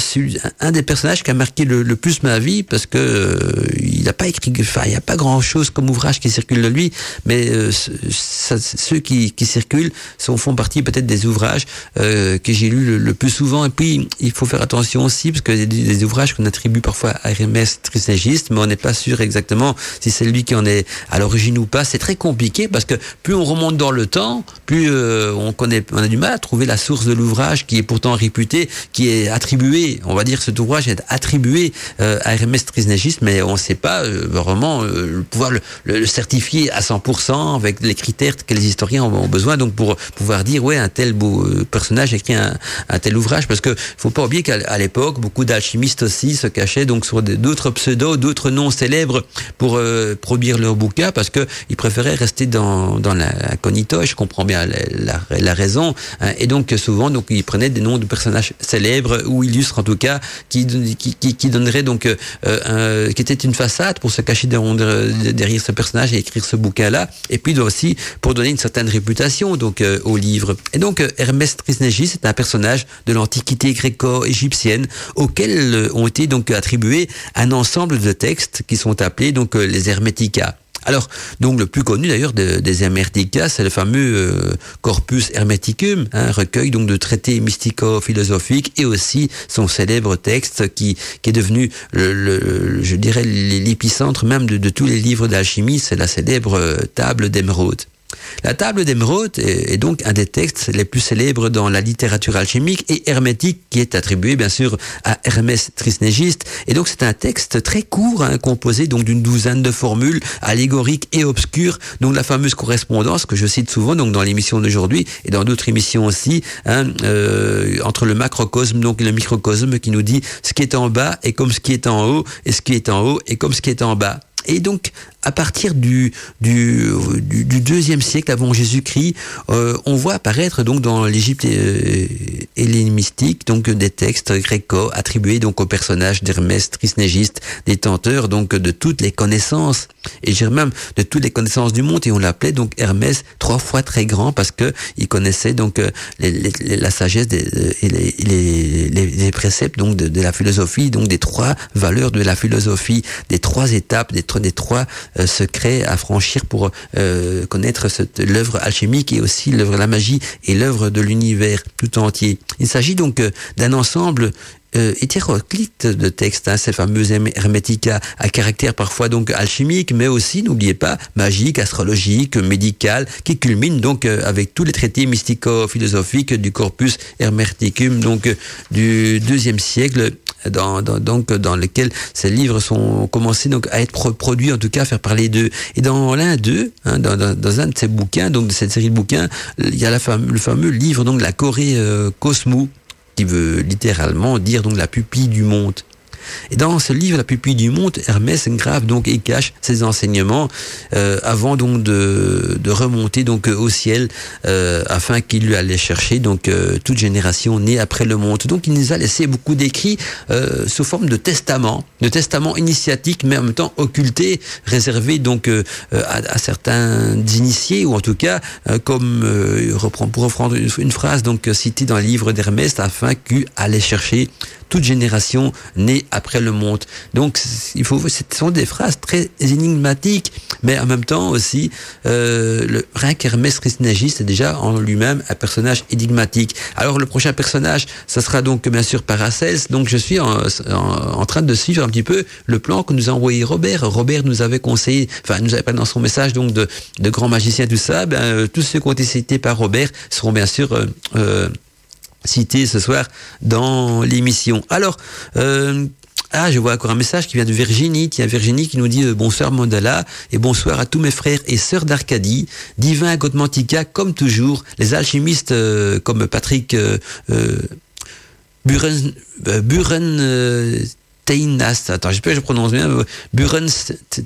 un des personnages qui a marqué le, plus ma vie parce que euh, il n'a pas écrit, enfin il n'y a pas grand chose comme ouvrage qui circule de lui, mais euh, ceux qui, qui, circulent sont, font partie peut-être des ouvrages que j'ai lus le, plus souvent. Et puis il faut faire attention aussi parce que des, des ouvrages qu'on attribue parfois à Hermès Trismégiste, mais on n'est pas sûr exactement si c'est lui qui en est à l'origine ou pas. C'est très compliqué parce que plus on remonte dans le temps, plus on connaît, on a du mal à trouver la source de l'ouvrage qui est pourtant réputé qui est attribué, on va dire cet ouvrage est attribué euh, à Hermès Trismégiste, mais on ne sait pas euh, vraiment euh, pouvoir le, certifier à 100% avec les critères que les historiens ont, besoin, donc pour pouvoir dire ouais un tel beau personnage écrit un, tel ouvrage, parce que faut pas oublier qu'à l'époque beaucoup d'alchimistes aussi se cachaient donc sur d'autres pseudos, d'autres noms célèbres pour produire leurs bouquins, parce que ils préféraient rester dans dans l'incognito. Je comprends bien la raison, hein, et donc souvent donc ils prenaient des noms de personnages célèbre ou illustre en tout cas qui qui, qui, donnerait donc euh, un, qui était une façade pour se cacher derrière ce personnage et écrire ce bouquin là et puis aussi pour donner une certaine réputation donc euh, au livre. Et donc euh, Hermès Trismégiste c'est un personnage de l'antiquité gréco-égyptienne auquel ont été donc attribués un ensemble de textes qui sont appelés donc les Hermetica alors, donc le plus connu d'ailleurs des Hermetica, c'est le fameux euh, Corpus Hermeticum, un recueil donc de traités mystico-philosophiques et aussi son célèbre texte qui, est devenu, je dirais, l'épicentre même de, tous les livres d'alchimie, c'est la célèbre euh, table d'émeraude. La table d'émeraude est, donc un des textes les plus célèbres dans la littérature alchimique et hermétique qui est attribué bien sûr à Hermès Trismégiste. Et donc c'est un texte très court, hein, composé donc d'une douzaine de formules allégoriques et obscures. Donc la fameuse correspondance que je cite souvent donc dans l'émission d'aujourd'hui et dans d'autres émissions aussi hein, euh, entre le macrocosme donc le microcosme qui nous dit ce qui est en bas est comme ce qui est en haut et ce qui est en haut est comme ce qui est en bas. Et donc, à partir du, du, du, deuxième siècle avant Jésus-Christ, euh, on voit apparaître donc dans l'Égypte euh, hellénistique donc des textes gréco attribués donc au personnage d'Hermès Trismégiste, détenteur donc de toutes les connaissances et même de toutes les connaissances du monde. Et on l'appelait donc Hermès trois fois très grand parce que il connaissait donc euh, la sagesse et les, les, préceptes donc de, de, la philosophie donc des trois valeurs de la philosophie, des trois étapes, des, des trois euh, secret à franchir pour euh, connaître l'œuvre alchimique et aussi l'œuvre de la magie et l'œuvre de l'univers tout entier. Il s'agit donc euh, d'un ensemble hétéroclite de textes, hein, ces fameux hermética à caractère parfois donc alchimique, mais aussi, n'oubliez pas, magique, astrologique, médical, qui culmine donc avec tous les traités mystico-philosophiques du corpus hermeticum donc du deuxième siècle dans, dans, donc dans lequel ces livres sont commencés donc à être produits, en tout cas à faire parler d'eux. Et dans l'un d'eux, hein, dans, dans, dans, un de ces bouquins, donc de cette série de bouquins, il y a la le fameux livre donc la Corée euh, Cosmos, qui veut littéralement dire donc la pupille du monde. Et dans ce livre, La pupille du monde, Hermès grave donc et cache ses enseignements euh, avant donc de, de, remonter donc au ciel euh, afin qu'il lui allait chercher donc euh, toute génération née après le monde. Donc il nous a laissé beaucoup d'écrits sous forme de testament, de testament initiatique mais en même temps occulté, réservé donc à, à, certains initiés ou en tout cas comme reprend, pour reprendre une, une, phrase donc citée dans le livre d'Hermès afin qu'il allait chercher toute génération née après le monde. Donc, il faut, ce sont des phrases très énigmatiques, mais en même temps aussi, euh, le rien qu'Hermès Trismégiste est déjà en lui-même un personnage énigmatique. Alors, le prochain personnage, ça sera donc bien sûr Paracels. Donc, je suis en, train de suivre un petit peu le plan que nous a envoyé Robert. Robert nous avait conseillé, enfin, nous avait pas dans son message donc de, de grands magiciens, tout ça. Ben, euh, tous ceux qui ont été cités par Robert seront bien sûr euh, euh cité ce soir dans l'émission. Alors, euh, ah, je vois encore un message qui vient de Virginie. Tiens, Virginie qui nous dit euh, bonsoir Mandala et bonsoir à tous mes frères et sœurs d'Arcadie. Divin Gotmantica, comme toujours. Les alchimistes euh, comme Patrick euh, Buren, Buren Teinas, attends, j'espère que je prononce bien, Buren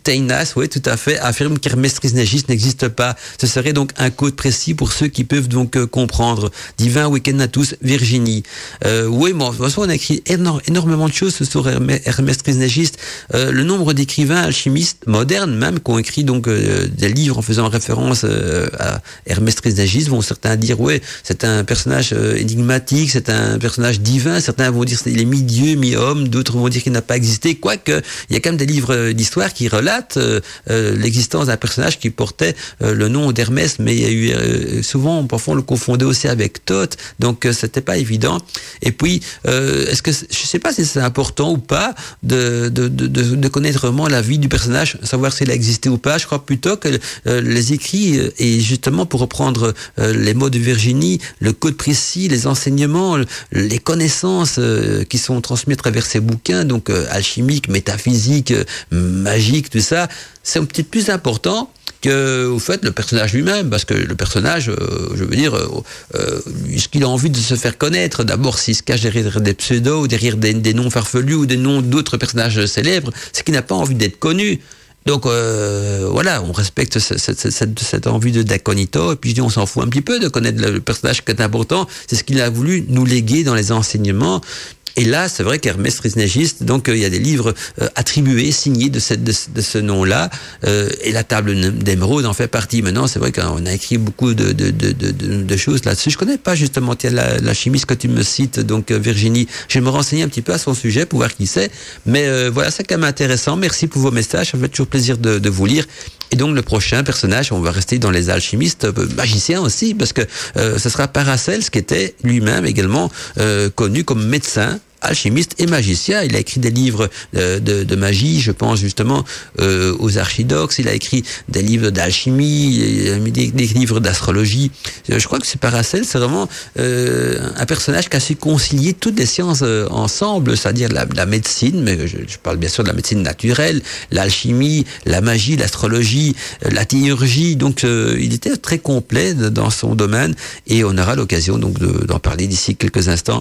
Teinas, oui, tout à fait, affirme qu'Hermès Trismégiste n'existe pas. Ce serait donc un code précis pour ceux qui peuvent donc euh, comprendre. Divin week-end à tous, Virginie. Euh, oui, bon, de toute façon, on a écrit énormément de choses sur Hermès Trismégiste. Euh, le nombre d'écrivains alchimistes modernes, même, qui ont écrit donc euh, des livres en faisant référence euh, à Hermès Trismégiste, vont certains dire, ouais, c'est un personnage énigmatique, c'est un personnage divin. Certains vont dire qu'il est mi-dieu, mi-homme. D'autres vont dire n'a pas existé, quoique il y a quand même des livres d'histoire qui relatent euh, euh, l'existence d'un personnage qui portait euh, le nom d'Hermès, mais il y a eu souvent, parfois on le confondait aussi avec Thoth, donc c'était pas évident. Et puis, est-ce que je sais pas si c'est important ou pas de, de, de, de, connaître vraiment la vie du personnage, savoir s'il a existé ou pas. Je crois plutôt que les écrits et justement pour reprendre les mots de Virginie, le code précis, les enseignements, les connaissances qui sont transmis à travers ces bouquins, donc euh, alchimique, métaphysique, euh, magique, tout ça, c'est un petit peu plus important que au fait le personnage lui-même parce que le personnage euh, je veux dire est-ce qu'il a envie de se faire connaître d'abord s'il se cache derrière des pseudos derrière des, noms farfelus ou des noms d'autres personnages célèbres c'est qu'il n'a pas envie d'être connu. Donc voilà, on respecte cette, envie de d'aconito, et puis je dis on s'en fout un petit peu de connaître le personnage qui est important, c'est ce qu'il a voulu nous léguer dans les enseignements, et là, c'est vrai qu'Hermès Trismégiste, donc euh, il y a des livres euh, attribués, signés de, cette, de, ce nom-là, euh, et la table d'émeraude en fait partie. Maintenant, c'est vrai qu'on a écrit beaucoup de, de, de choses là-dessus. Je connais pas justement la, la, chimiste que tu me cites, donc Virginie. Je vais me renseigner un petit peu à son sujet pour voir qui c'est. Mais voilà, c'est quand même intéressant. Merci pour vos messages. Ça fait toujours plaisir de, vous lire. Et donc le prochain personnage, on va rester dans les alchimistes, magiciens aussi, parce que ce sera Paracels qui était lui-même également connu comme médecin alchimiste et magicien. Il a écrit des livres de, de, magie, je pense justement euh, aux archidoxes. Il a écrit des livres d'alchimie, mis des, des livres d'astrologie. Je crois que c'est Paracel, c'est vraiment euh, un personnage qui a su concilier toutes les sciences euh, ensemble, c'est-à-dire la, médecine, mais je, parle bien sûr de la médecine naturelle, l'alchimie, la magie, l'astrologie, euh, la théurgie. Donc euh, il était très complet dans son domaine et on aura l'occasion donc d'en parler d'ici quelques instants.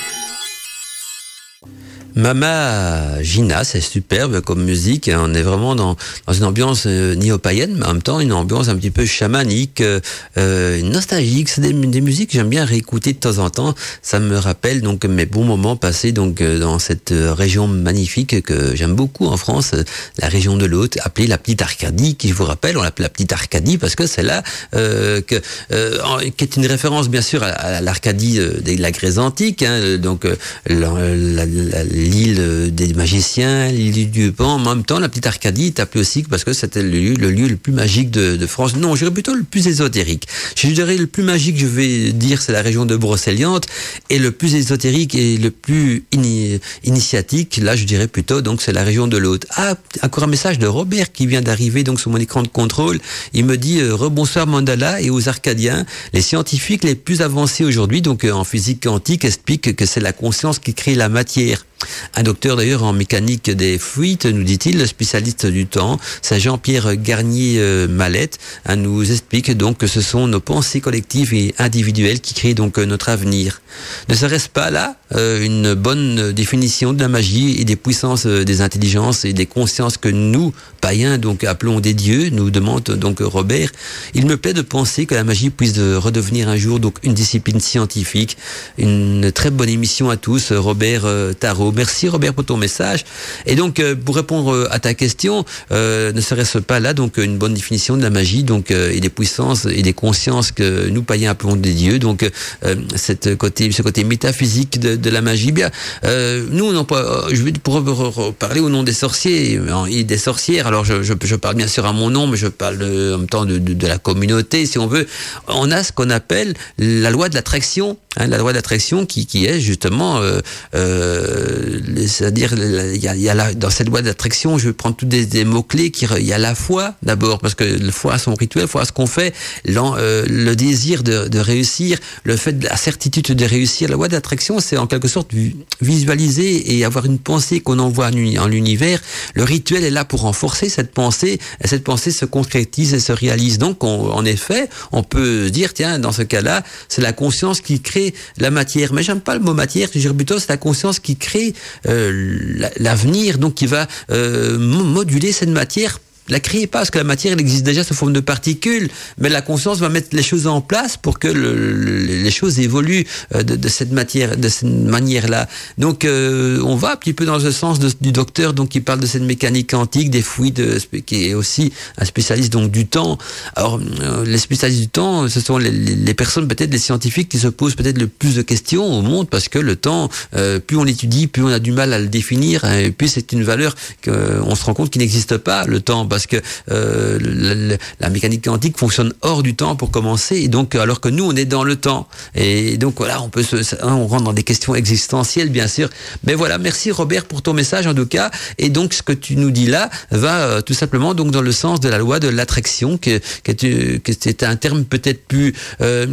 Mama Gina, c'est superbe comme musique. Hein. On est vraiment dans, dans une ambiance euh, néo-païenne, mais en même temps une ambiance un petit peu chamanique, euh, euh nostalgique. C'est des, des, musiques que j'aime bien réécouter de temps en temps. Ça me rappelle donc mes bons moments passés donc euh, dans cette euh, région magnifique que j'aime beaucoup en France, la région de l'Aude, appelée la Petite Arcadie, qui je vous rappelle, on l'appelle la Petite Arcadie parce que c'est là que qui est une référence bien sûr à, à l'Arcadie de la Grèce antique, hein, donc la, la, la l'île des magiciens, l'île du Pan. En même temps, la petite Arcadie est appelée aussi parce que c'était le lieu, le lieu le plus magique de, France. Non, je dirais plutôt le plus ésotérique. Je dirais le plus magique, je vais dire, c'est la région de Brocéliande. Et le plus ésotérique et le plus ini initiatique, là, je dirais plutôt, donc, c'est la région de l'Aude. Ah, encore un message de Robert qui vient d'arriver, donc, sur mon écran de contrôle. Il me dit, euh, rebonsoir Mandala et aux Arcadiens. Les scientifiques les plus avancés aujourd'hui, donc, euh, en physique quantique, expliquent que c'est la conscience qui crée la matière. Un docteur d'ailleurs en mécanique des fuites, nous dit-il, le spécialiste du temps, c'est Jean-Pierre Garnier-Mallette, nous explique donc que ce sont nos pensées collectives et individuelles qui créent donc notre avenir. Ne serait-ce pas là euh, une bonne définition de la magie et des puissances euh, des intelligences et des consciences que nous, païens, donc appelons des dieux, nous demande donc Robert. Il me plaît de penser que la magie puisse redevenir un jour donc une discipline scientifique. Une très bonne émission à tous, Robert euh, Merci Robert pour ton message. Et donc euh, pour répondre à ta question, euh, ne serait-ce pas là donc une bonne définition de la magie donc euh, et des puissances et des consciences que nous païens appelons des dieux. Donc euh, cette côté ce côté métaphysique de, de la magie. Bien, nous on pas. Je vais pour parler au nom des sorciers et des sorcières. Alors je, parle bien sûr à mon nom, mais je parle de, en même temps de, de, de la communauté, si on veut. On a ce qu'on appelle la loi de l'attraction. Hein, la loi d'attraction qui, qui est justement, euh, euh, c'est-à-dire, il y a, y la, dans cette loi d'attraction, je prendre tous des, mots-clés, il y a la foi d'abord, parce que la foi a son rituel, foi a ce qu'on fait, euh, le désir de, réussir, le fait de la certitude de réussir. La loi d'attraction, c'est en quelque sorte visualiser et avoir une pensée qu'on envoie en l'univers. Le rituel est là pour renforcer cette pensée, et cette pensée se concrétise et se réalise. Donc, on, en effet, on peut dire, tiens, dans ce cas-là, c'est la conscience qui crée la matière. Mais j'aime pas le mot matière, je dirais plutôt c'est la conscience qui crée l'avenir, donc qui va euh, moduler cette matière la créez pas, parce que la matière, elle existe déjà sous forme de particules, mais la conscience va mettre les choses en place pour que le, le, les choses évoluent de, de, cette matière, de cette manière-là. Donc, euh, on va un petit peu dans le sens de, du docteur, donc qui parle de cette mécanique quantique, des fluides, qui est aussi un spécialiste donc du temps. Alors, euh, les spécialistes du temps, ce sont les, personnes, peut-être les scientifiques, qui se posent peut-être le plus de questions au monde, parce que le temps, euh, plus on l'étudie, plus on a du mal à le définir, et puis c'est une valeur qu'on se rend compte qu'il n'existe pas, le temps, parce que euh, la, mécanique quantique fonctionne hors du temps pour commencer, et donc alors que nous on est dans le temps. Et donc voilà, on peut se, on rentre dans des questions existentielles bien sûr. Mais voilà, merci Robert pour ton message en tout cas. Et donc ce que tu nous dis là va euh, tout simplement donc dans le sens de la loi de l'attraction, que que, que c'est un terme peut-être plus euh,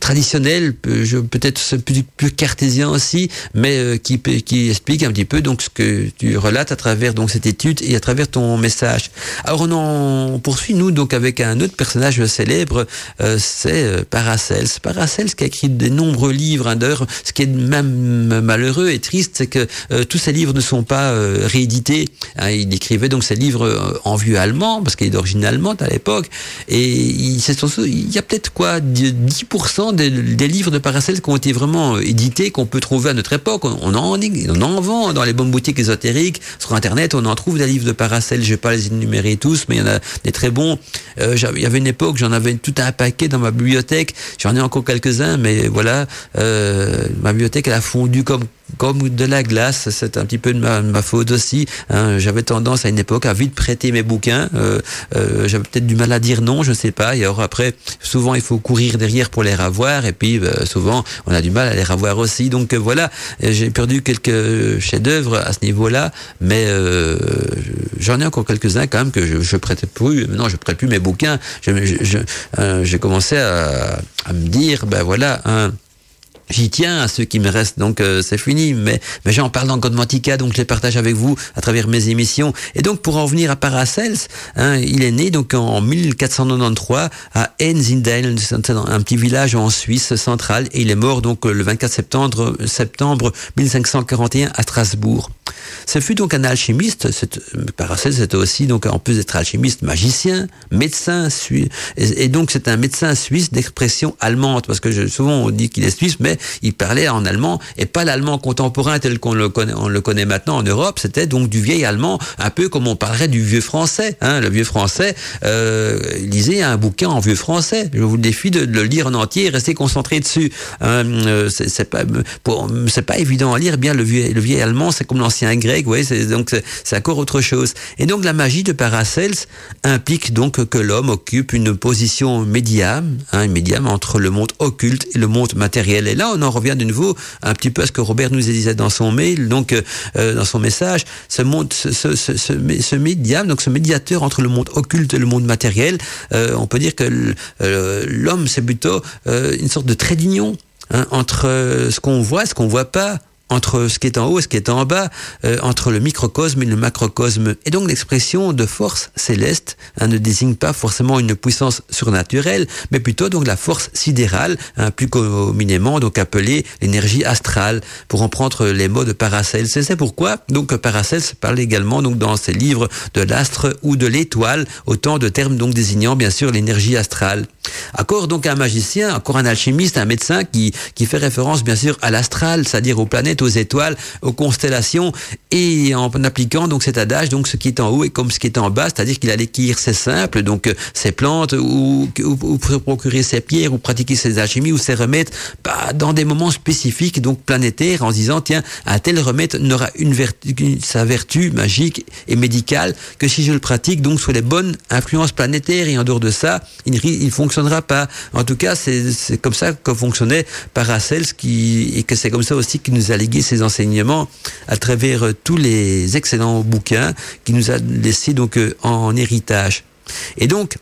traditionnel, peut-être plus, cartésien aussi, mais qui qui explique un petit peu donc ce que tu relates à travers donc cette étude et à travers ton message. Alors on en poursuit nous donc avec un autre personnage célèbre, euh, c'est euh, Paracels. Paracels qui a écrit de nombreux livres. Hein, D'ailleurs, ce qui est même malheureux et triste, c'est que euh, tous ces livres ne sont pas réédités. Hein, il écrivait donc ses livres en vieux allemand parce qu'il est d'origine allemande à l'époque. Et il, y a peut-être quoi 10% des, livres de Paracels qui ont été vraiment édités, qu'on peut trouver à notre époque. On, on, en, on en vend dans les bonnes boutiques ésotériques, sur Internet, on en trouve des livres de Paracels. Je vais pas les énumérer tous, mais il y en a des très bons. Euh, il y avait une époque, j'en avais tout un paquet dans ma bibliothèque. J'en ai encore quelques-uns, mais voilà, euh, ma bibliothèque elle a fondu comme comme de la glace. C'est un petit peu de ma, faute aussi. Hein. J'avais tendance à une époque à vite prêter mes bouquins. Euh, euh, J'avais peut-être du mal à dire non, je ne sais pas. Et alors après, souvent il faut courir derrière pour les ravoir. Et puis euh, souvent on a du mal à les ravoir aussi. Donc euh, voilà, j'ai perdu quelques chefs-d'œuvre à ce niveau-là, mais euh, j'en ai encore quelques-uns quand même que je, je prêtais plus. Non, je prête plus mes bouquins. J'ai commencé à, à, me dire, ben voilà. Hein, J'y tiens à ceux qui me restent, donc euh, c'est fini. Mais, mais j'en parle dans Godmantica, donc je les partage avec vous à travers mes émissions. Et donc pour en venir à Paracels, hein, il est né donc en 1493 à Enzindel, un petit village en Suisse centrale, et il est mort donc le 24 septembre, septembre 1541 à Strasbourg. Ce fut donc un alchimiste. Paracels était aussi donc en plus d'être alchimiste, magicien, médecin, et, et donc c'est un médecin suisse d'expression allemande, parce que je, souvent on dit qu'il est suisse, mais il parlait en allemand et pas l'allemand contemporain tel qu'on le connaît, maintenant en Europe. C'était donc du vieil allemand, un peu comme on parlerait du vieux français. Hein, le vieux français euh, lisait un bouquin en vieux français. Je vous défie de, le lire en entier, et rester concentré dessus. Hein, euh, c'est pas, c'est pas évident à lire. Bien le vieux, le vieil allemand, c'est comme l'ancien grec. Donc c'est encore autre chose. Et donc la magie de Paracels implique donc que l'homme occupe une position hein, médium entre le monde occulte et le monde matériel. Et là, on en revient de nouveau un petit peu à ce que Robert nous disait dans son mail, donc euh, euh, dans son message, ce, monde, ce, ce, ce, ce, médium, donc ce médiateur entre le monde occulte et le monde matériel, euh, on peut dire que l'homme, c'est plutôt une sorte de trait d'union hein, entre ce qu'on voit et ce qu'on voit pas entre ce qui est en haut et ce qui est en bas, euh, entre le microcosme et le macrocosme. Et donc l'expression de force céleste hein, ne désigne pas forcément une puissance surnaturelle, mais plutôt donc la force sidérale, hein, plus communément donc appelée l'énergie astrale, pour en prendre les mots de Paracels. C'est pourquoi donc Paracels parle également donc dans ses livres de l'astre ou de l'étoile, autant de termes donc désignant bien sûr l'énergie astrale. Encore donc un magicien, encore un alchimiste, un médecin qui, qui fait référence bien sûr à l'astral, c'est-à-dire aux planètes, aux étoiles, aux constellations, et en appliquant donc cet adage, donc ce qui est en haut est comme ce qui est en bas, c'est-à-dire qu'il allait cueillir ses simples, donc euh, ses plantes, ou, ou, procurer ses pierres, ou pratiquer ses alchimies, ou ses remèdes, bah, dans des moments spécifiques, donc planétaires, en se disant, tiens, un tel remède n'aura une vertu, sa vertu magique et médicale que si je le pratique, donc sous les bonnes influences planétaires, et en dehors de ça, il, il fonctionnera pas. En tout cas, c'est comme ça que fonctionnait Paracels, qui, et que c'est comme ça aussi qu'il nous a légué ses enseignements à travers tous les excellents bouquins qu'il nous a laissés donc euh, en héritage. Et donc,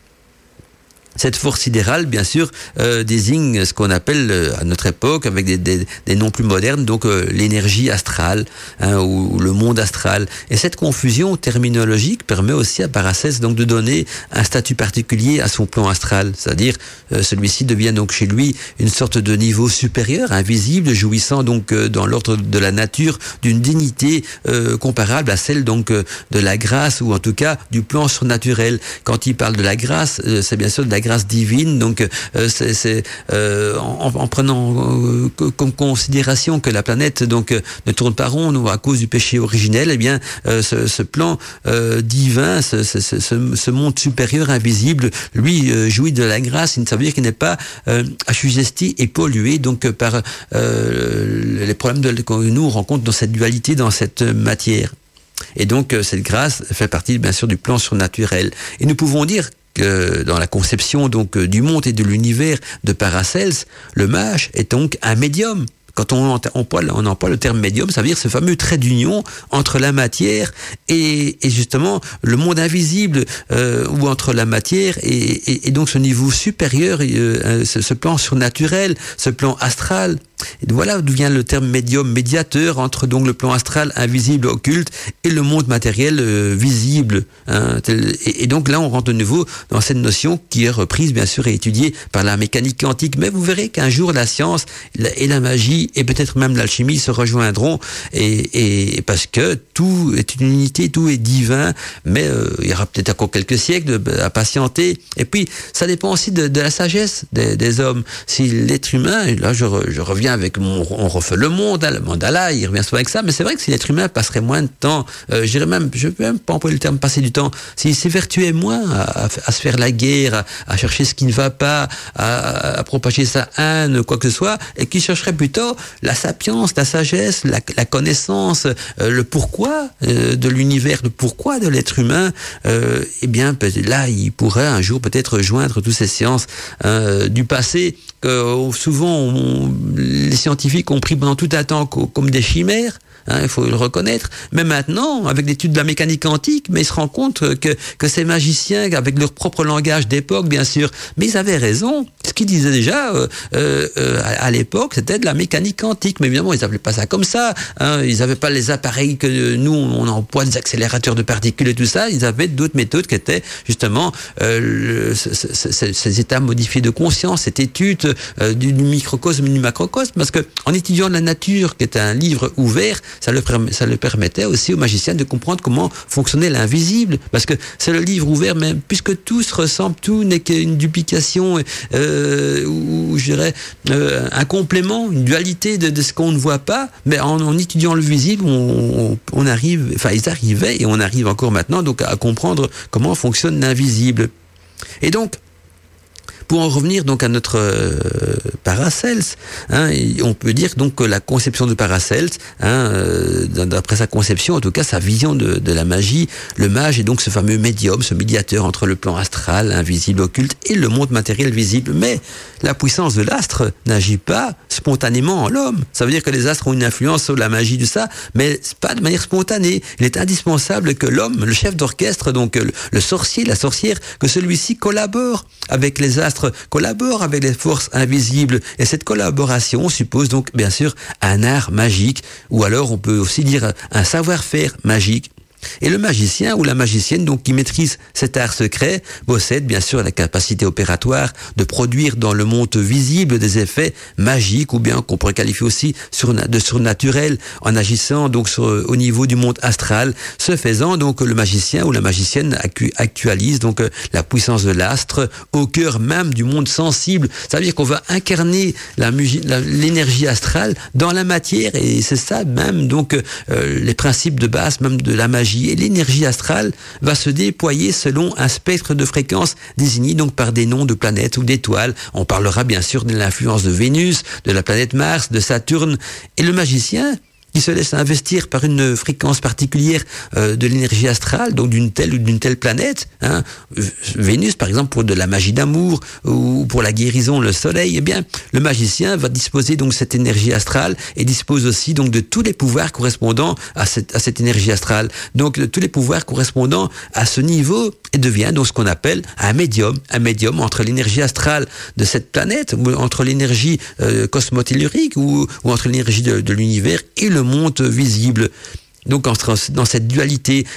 cette force sidérale, bien sûr, euh, désigne ce qu'on appelle euh, à notre époque, avec des, noms plus modernes, donc euh, l'énergie astrale hein, ou, le monde astral. Et cette confusion terminologique permet aussi à Paracès donc de donner un statut particulier à son plan astral, c'est-à-dire celui-ci devient donc chez lui une sorte de niveau supérieur, invisible, jouissant donc dans l'ordre de la nature d'une dignité comparable à celle donc de la grâce ou en tout cas du plan surnaturel. Quand il parle de la grâce, c'est bien sûr de la grâce divine. Donc, euh, c'est euh, en, en, prenant euh, comme considération que la planète donc ne tourne pas rond à cause du péché originel, eh bien, ce, ce, plan divin, ce, ce, ce, monde supérieur invisible, lui jouit de la grâce. Ça veut dire qu'il n'est pas assujetti et pollué donc par les problèmes de, que nous rencontrons dans cette dualité, dans cette matière. Et donc cette grâce fait partie bien sûr du plan surnaturel. Et nous pouvons dire dans la conception donc euh, du monde et de l'univers de Paracels, le mage est donc un médium. Quand on, emploie, on le terme médium, ça veut dire ce fameux trait d'union entre la matière et, et, justement le monde invisible, euh, ou entre la matière et, et, donc ce niveau supérieur, euh, ce, ce, plan surnaturel, ce plan astral. Et voilà d'où vient le terme médium, médiateur entre donc le plan astral invisible, occulte, et le monde matériel euh, visible. Hein, et, donc là, on rentre de nouveau dans cette notion qui est reprise, bien sûr, et étudiée par la mécanique quantique. Mais vous verrez qu'un jour, la science et la magie, et peut-être même l'alchimie, se rejoindront, et, parce que tout est une unité, tout est divin, mais euh, il y aura peut-être encore quelques siècles à patienter. Et puis, ça dépend aussi de, la sagesse des, hommes. Si l'être humain, là, je reviens avec, on, on refait le monde, hein, le mandala, il revient souvent avec ça, mais c'est vrai que si l'être humain passerait moins de temps, euh, je dirais même, je peux même pas employer le terme passer du temps, s'il s'évertuait moins à, à, se faire la guerre, à, chercher ce qui ne va pas, à, propager sa haine, quoi que ce soit, et qu'il chercherait plutôt la sapience, la sagesse, la, connaissance, euh, le pourquoi euh, de l'univers, le pourquoi de l'être humain, euh, eh bien là, il pourrait un jour peut-être rejoindre toutes ces sciences du passé que souvent on, les scientifiques ont pris pendant tout un temps comme des chimères. Hein, il faut le reconnaître. Mais maintenant, avec l'étude de la mécanique quantique, mais ils se rendent compte que, que ces magiciens, avec leur propre langage d'époque, bien sûr, mais ils avaient raison. Ce qu'ils disaient déjà euh, euh, à, à l'époque, c'était de la mécanique quantique. Mais évidemment, ils n'appelaient pas ça comme ça. Hein. Ils n'avaient pas les appareils que nous, on emploie, des accélérateurs de particules et tout ça. Ils avaient d'autres méthodes qui étaient justement euh, ces états modifiés de conscience, cette étude euh, du, du microcosme et du macrocosme. Parce que en étudiant la nature, qui est un livre ouvert, ça le, ça le permettait aussi aux magiciens de comprendre comment fonctionnait l'invisible. Parce que c'est le livre ouvert, mais puisque tout se ressemble, tout n'est qu'une duplication, euh, ou je dirais euh, un complément, une dualité de, de ce qu'on ne voit pas, mais en, étudiant le visible, on, on, arrive, enfin ils arrivaient, et on arrive encore maintenant donc à comprendre comment fonctionne l'invisible. Et donc, pour en revenir donc à notre euh, Paracels, hein, on peut dire donc que la conception de Paracels, hein, euh, d'après sa conception, en tout cas sa vision de, la magie, le mage est donc ce fameux médium, ce médiateur entre le plan astral, invisible, occulte et le monde matériel visible. Mais la puissance de l'astre n'agit pas spontanément en l'homme. Ça veut dire que les astres ont une influence sur la magie de ça, mais pas de manière spontanée. Il est indispensable que l'homme, le chef d'orchestre, donc le sorcier, la sorcière, que celui-ci collabore avec les astres collabore avec les forces invisibles. Et cette collaboration suppose donc bien sûr un art magique, ou alors on peut aussi dire un savoir-faire magique. Et le magicien ou la magicienne, donc qui maîtrise cet art secret, possède bien sûr la capacité opératoire de produire dans le monde visible des effets magiques ou bien qu'on pourrait qualifier aussi de surnaturel en agissant donc au niveau du monde astral. Ce faisant, donc le magicien ou la magicienne actualise donc la puissance de l'astre au cœur même du monde sensible. Ça veut dire qu'on va incarner l'énergie astrale dans la matière et c'est ça même donc euh, les principes de base même de la magie et l'énergie astrale va se déployer selon un spectre de fréquence désigné donc par des noms de planètes ou d'étoiles. On parlera bien sûr de l'influence de Vénus, de la planète Mars, de Saturne et le magicien qui se laisse investir par une fréquence particulière euh, de l'énergie astrale, donc d'une telle ou d'une telle planète. Hein. Vénus, par exemple, pour de la magie d'amour ou pour la guérison, le soleil, eh bien, le magicien va disposer donc cette énergie astrale et dispose aussi donc de tous les pouvoirs correspondant à cette, à cette énergie astrale. Donc, de tous les pouvoirs correspondant à ce niveau et devient donc ce qu'on appelle un médium, un médium entre l'énergie astrale de cette planète, entre l'énergie euh, cosmotellurique ou, ou entre l'énergie de, de l'univers et le monde visible. Donc dans cette dualité,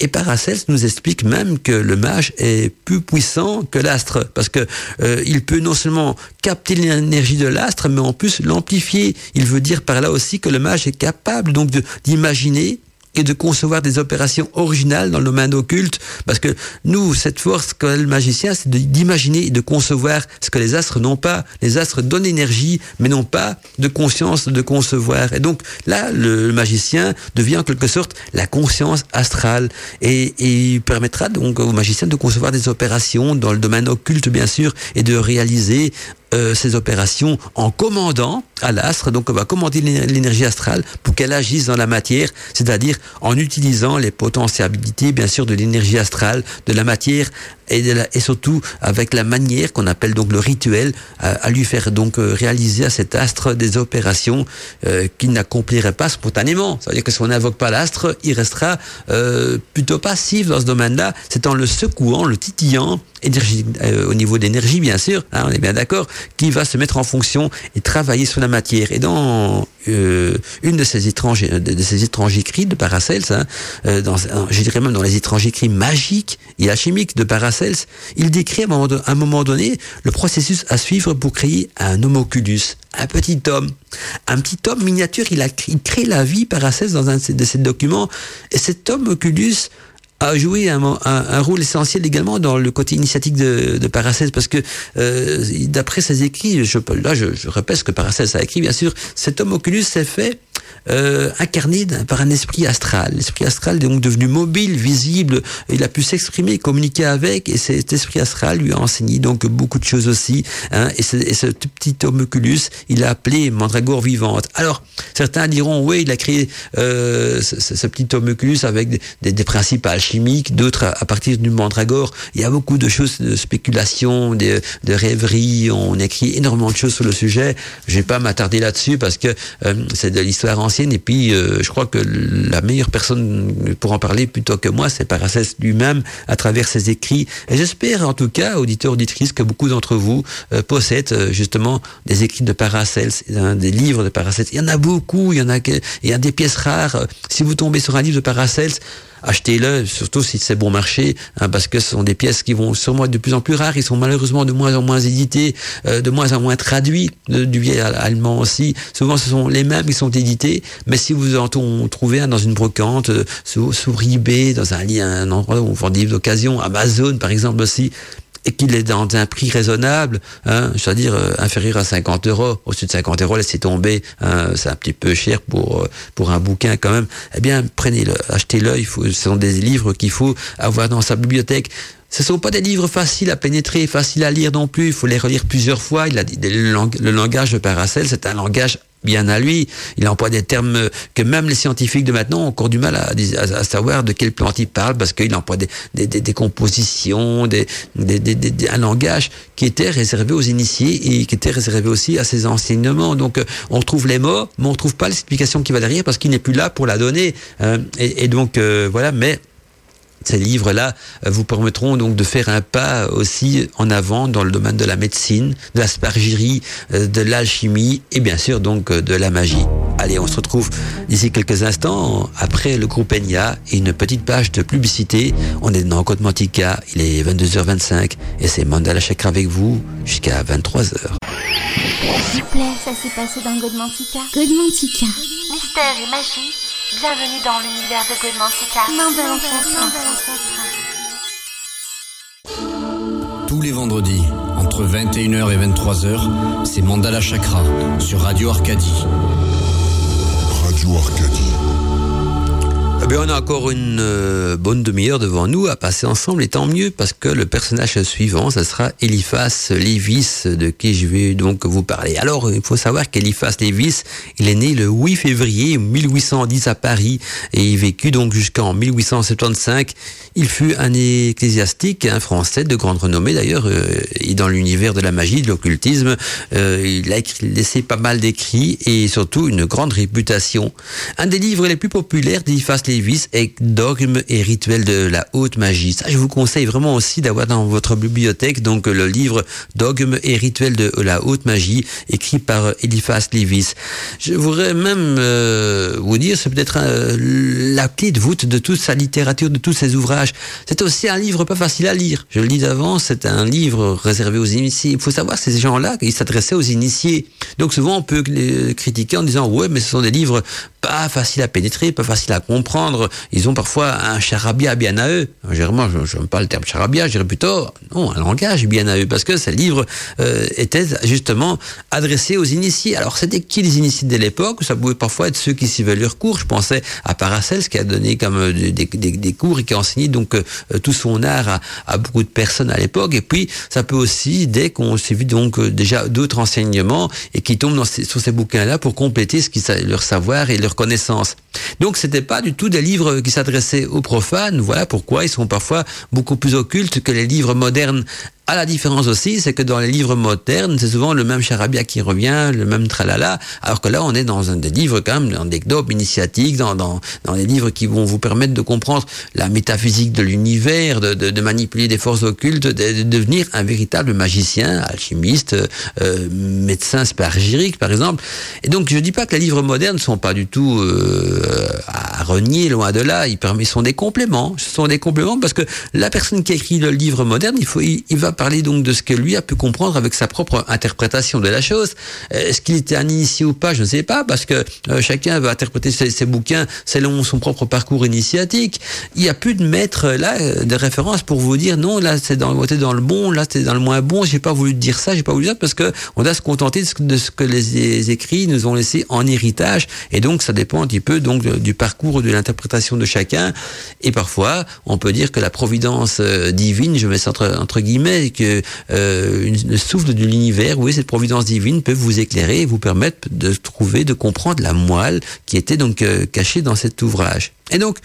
et Paracels nous explique même que le mage est plus puissant que l'astre, parce que euh, il peut non seulement capter l'énergie de l'astre, mais en plus l'amplifier. Il veut dire par là aussi que le mage est capable donc d'imaginer de concevoir des opérations originales dans le domaine occulte, parce que nous, cette force qu'a le magicien, c'est d'imaginer et de concevoir ce que les astres n'ont pas. Les astres donnent énergie, mais n'ont pas de conscience de concevoir. Et donc là, le, magicien devient en quelque sorte la conscience astrale, et, et il permettra donc au magicien de concevoir des opérations dans le domaine occulte, bien sûr, et de réaliser euh, ces opérations en commandant à l'astre, donc on va commander l'énergie astrale pour qu'elle agisse dans la matière, c'est-à-dire en utilisant les potentialités bien sûr de l'énergie astrale, de la matière et, de la, et surtout avec la manière qu'on appelle donc le rituel à, à lui faire donc euh, réaliser à cet astre des opérations euh, qu'il n'accomplirait pas spontanément. Ça veut dire que si on n'invoque pas l'astre, il restera euh, plutôt passif dans ce domaine-là. C'est en le secouant, le titillant, énergie, euh, au niveau d'énergie bien sûr, hein, on est bien d'accord, qui va se mettre en fonction et travailler sur la matière. Et dans euh, une de ces étranges de, de ces étranges écrits de Paracels, hein, euh, dans, je dirais même dans les étranges écrits magiques et alchimiques de Paracels, il décrit à un, moment, donné le processus à suivre pour créer un homoculus, un petit homme. Un petit homme miniature, il, a, il crée la vie Paracels dans un de ces documents. Et cet homme oculus a joué un, rôle essentiel également dans le côté initiatique de, de Paracelse parce que euh, d'après ses écrits, je, là je, je répète ce que Paracelse a écrit, bien sûr, cet homme Oculus s'est fait euh, incarné par un esprit astral. L'esprit astral est donc devenu mobile, visible, il a pu s'exprimer, communiquer avec, et cet esprit astral lui a enseigné donc beaucoup de choses aussi. Hein, et, ce, et, ce, petit homoculus, il l'a appelé mandragore vivante. Alors, certains diront, oui, il a créé euh, ce, ce, petit homoculus avec des, des, des d'autres à, partir du mandragore. Il y a beaucoup de choses, de spéculation, de, de rêveries, on écrit énormément de choses sur le sujet. Je vais pas m'attarder là-dessus parce que euh, c'est de l'histoire ancienne et puis euh, je crois que la meilleure personne pour en parler plutôt que moi, c'est Paracelse lui-même à travers ses écrits. Et j'espère en tout cas, auditeurs, auditrices, que beaucoup d'entre vous euh, possèdent justement des écrits de Paracelse, hein, des livres de Paracelse. Il y en a beaucoup, il y en a, il y a des pièces rares. Si vous tombez sur un livre de Paracelse, achetez-le, surtout si c'est bon marché, hein, parce que ce sont des pièces qui vont sûrement être de plus en plus rares. Ils sont malheureusement de moins en moins édités, euh, de moins en moins traduits, du vieil allemand aussi. Souvent, ce sont les mêmes qui sont édités, mais si vous en trouvez un dans une brocante, euh, sur, eBay, dans un, un endroit où on vend des livres d'occasion, Amazon par exemple aussi, et qu'il est dans un prix raisonnable, hein, c'est-à-dire euh, inférieur à 50 euros, au-dessus de 50 euros, laissez tomber, hein, c'est un petit peu cher pour euh, pour un bouquin quand même. Eh bien, prenez-le, achetez-le. Ce sont des livres qu'il faut avoir dans sa bibliothèque. Ce sont pas des livres faciles à pénétrer, faciles à lire non plus. Il faut les relire plusieurs fois. Il a dit, le langage de Paracel, c'est un langage bien à lui. Il emploie des termes que même les scientifiques de maintenant ont encore du mal à, à, à savoir de quelle plante il parle parce qu'il emploie des, des, des, des compositions, des, un langage qui était réservé aux initiés et qui était réservé aussi à ses enseignements. Donc on retrouve les mots, mais on trouve pas l'explication qui va derrière parce qu'il n'est plus là pour la donner. Euh, et, et, donc euh, voilà, mais ces livres-là vous permettront donc de faire un pas aussi en avant dans le domaine de la médecine, de l'aspergerie, de l'alchimie et bien sûr donc de la magie. Allez, on se retrouve d'ici quelques instants après le groupe Enya et une petite page de publicité. On est dans Côte Mantica, il est 22h25 et c'est Mandala Chakra avec vous jusqu'à 23h. S'il vous plaît, ça s'est passé dans Godmantica. Godmantica. Mystère et magie Bienvenue dans l'univers de Godmantica. Mandala Tous les vendredis, entre 21h et 23h, c'est Mandala Chakra sur Radio Arcadie. Radio Arcadie. Eh bien, on a encore une euh, bonne demi-heure devant nous à passer ensemble, et tant mieux parce que le personnage suivant, ce sera Eliphas Lévis, de qui je vais donc vous parler. Alors, il faut savoir qu'Eliphas Lévis, il est né le 8 février 1810 à Paris et il vécut donc jusqu'en 1875. Il fut un ecclésiastique, un français de grande renommée d'ailleurs, euh, et dans l'univers de la magie, de l'occultisme, euh, il a laissé pas mal d'écrits et surtout une grande réputation. Un des livres les plus populaires d'Eliphas Lévis est Dogme et rituel de la haute magie. Ça, je vous conseille vraiment aussi d'avoir dans votre bibliothèque donc le livre Dogme et rituel de la haute magie écrit par Eliphas Lévis. Je voudrais même euh, vous dire, c'est peut-être euh, la clé de voûte de toute sa littérature, de tous ses ouvrages. C'est aussi un livre pas facile à lire. Je le dis d'avance, c'est un livre réservé aux initiés. Il faut savoir ces gens-là, ils s'adressaient aux initiés. Donc souvent on peut les critiquer en disant ouais, mais ce sont des livres pas faciles à pénétrer, pas faciles à comprendre ils ont parfois un charabia bien à eux. Généralement, je n'aime pas le terme charabia, je dirais plutôt non, un langage bien à eux, parce que ces livres euh, étaient justement adressés aux initiés. Alors, c'était qui les initiés de l'époque? Ça pouvait parfois être ceux qui suivaient leurs cours. Je pensais à Paracels, qui a donné comme des, des, des cours et qui a enseigné donc euh, tout son art à, à, beaucoup de personnes à l'époque. Et puis, ça peut aussi, dès qu'on vu donc euh, déjà d'autres enseignements et qui tombent dans ces, sur ces bouquins-là pour compléter ce qui, leur savoir et leur connaissance. Donc, c'était pas du tout des livres qui s'adressaient aux profanes. Voilà pourquoi ils sont parfois beaucoup plus occultes que les livres modernes à la différence aussi, c'est que dans les livres modernes, c'est souvent le même charabia qui revient, le même tralala, alors que là, on est dans un des livres quand même, dans des dogmes initiatiques, dans, dans, dans des livres qui vont vous permettre de comprendre la métaphysique de l'univers, de, de, de, manipuler des forces occultes, de, de, devenir un véritable magicien, alchimiste, euh, médecin spargirique, par exemple. Et donc, je dis pas que les livres modernes ne sont pas du tout euh, à renier, loin de là. Ils, sont des compléments. Ce sont des compléments parce que la personne qui écrit le livre moderne, il faut, il va parler donc de ce que lui a pu comprendre avec sa propre interprétation de la chose. Est-ce qu'il était un initié ou pas Je ne sais pas, parce que chacun va interpréter ses, bouquins selon son propre parcours initiatique. Il n'y a plus de maître là de référence pour vous dire non, là c'est dans, dans le bon, là c'est dans le moins bon. J'ai pas voulu dire ça, j'ai pas voulu dire parce que on doit se contenter de ce, que les, écrits nous ont laissé en héritage, et donc ça dépend un petit peu donc du parcours de l'interprétation de chacun. Et parfois, on peut dire que la providence euh, divine, je mets ça entre guillemets, que euh, le souffle de l'univers, oui, cette providence divine peut vous éclairer et vous permettre de trouver, de comprendre la moelle qui était donc euh, cachée dans cet ouvrage. Et donc,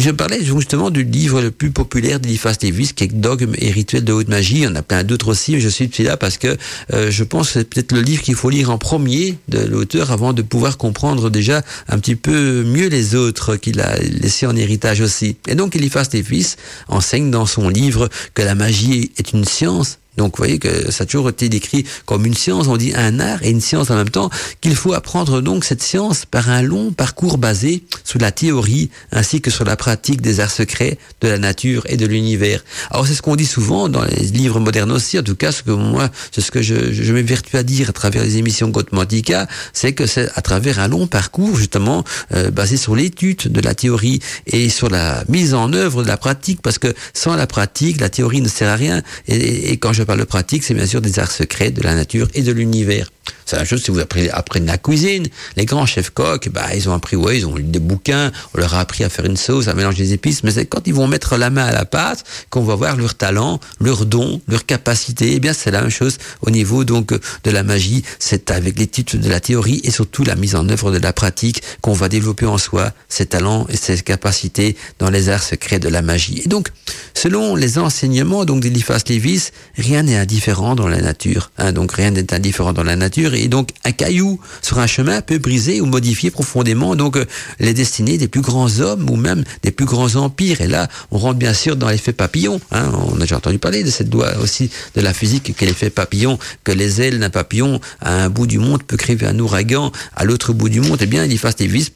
je parlais justement du livre le plus populaire d'Eliphas Davis, qui est Dogme et rituel de haute magie. Il y en a plein d'autres aussi, mais je suis celui-là parce que euh, je pense que c'est peut-être le livre qu'il faut lire en premier de l'auteur avant de pouvoir comprendre déjà un petit peu mieux les autres qu'il a laissés en héritage aussi. Et donc Eliphas Davis enseigne dans son livre que la magie est une science donc vous voyez que ça a toujours été décrit comme une science, on dit un art et une science en même temps, qu'il faut apprendre donc cette science par un long parcours basé sur la théorie ainsi que sur la pratique des arts secrets de la nature et de l'univers. Alors c'est ce qu'on dit souvent dans les livres modernes aussi, en tout cas ce que moi, c'est ce que je, je m'évertue à dire à travers les émissions Gothmantica, c'est que c'est à travers un long parcours justement euh, basé sur l'étude de la théorie et sur la mise en œuvre de la pratique, parce que sans la pratique, la théorie ne sert à rien. Et, quand je je parle de pratique, c'est bien sûr des arts secrets de la nature et de l'univers. C'est la chose si vous apprenez, la cuisine. Les grands chefs coques, bah, ils ont appris, ouais, ils ont lu des bouquins, on leur a appris à faire une sauce, à mélanger des épices, mais c'est quand ils vont mettre la main à la pâte qu'on va voir leur talent, leur don, leur capacité. Eh bien, c'est la même chose au niveau, donc, de la magie. C'est avec l'étude de la théorie et surtout la mise en œuvre de la pratique qu'on va développer en soi ses talents et ses capacités dans les arts secrets de la magie. Et donc, selon les enseignements, donc, d'Eliphas Levis, rien n'est indifférent dans la nature, hein, donc rien n'est indifférent dans la nature donc un caillou sur un chemin peut briser ou modifier profondément donc euh, les destinées des plus grands hommes ou même des plus grands empires. Et là, on rentre bien sûr dans l'effet papillon. Hein. On a déjà entendu parler de cette loi aussi de la physique, que l'effet papillon, que les ailes d'un papillon à un bout du monde peut créer un ouragan, à l'autre bout du monde, eh bien, il fasse des vis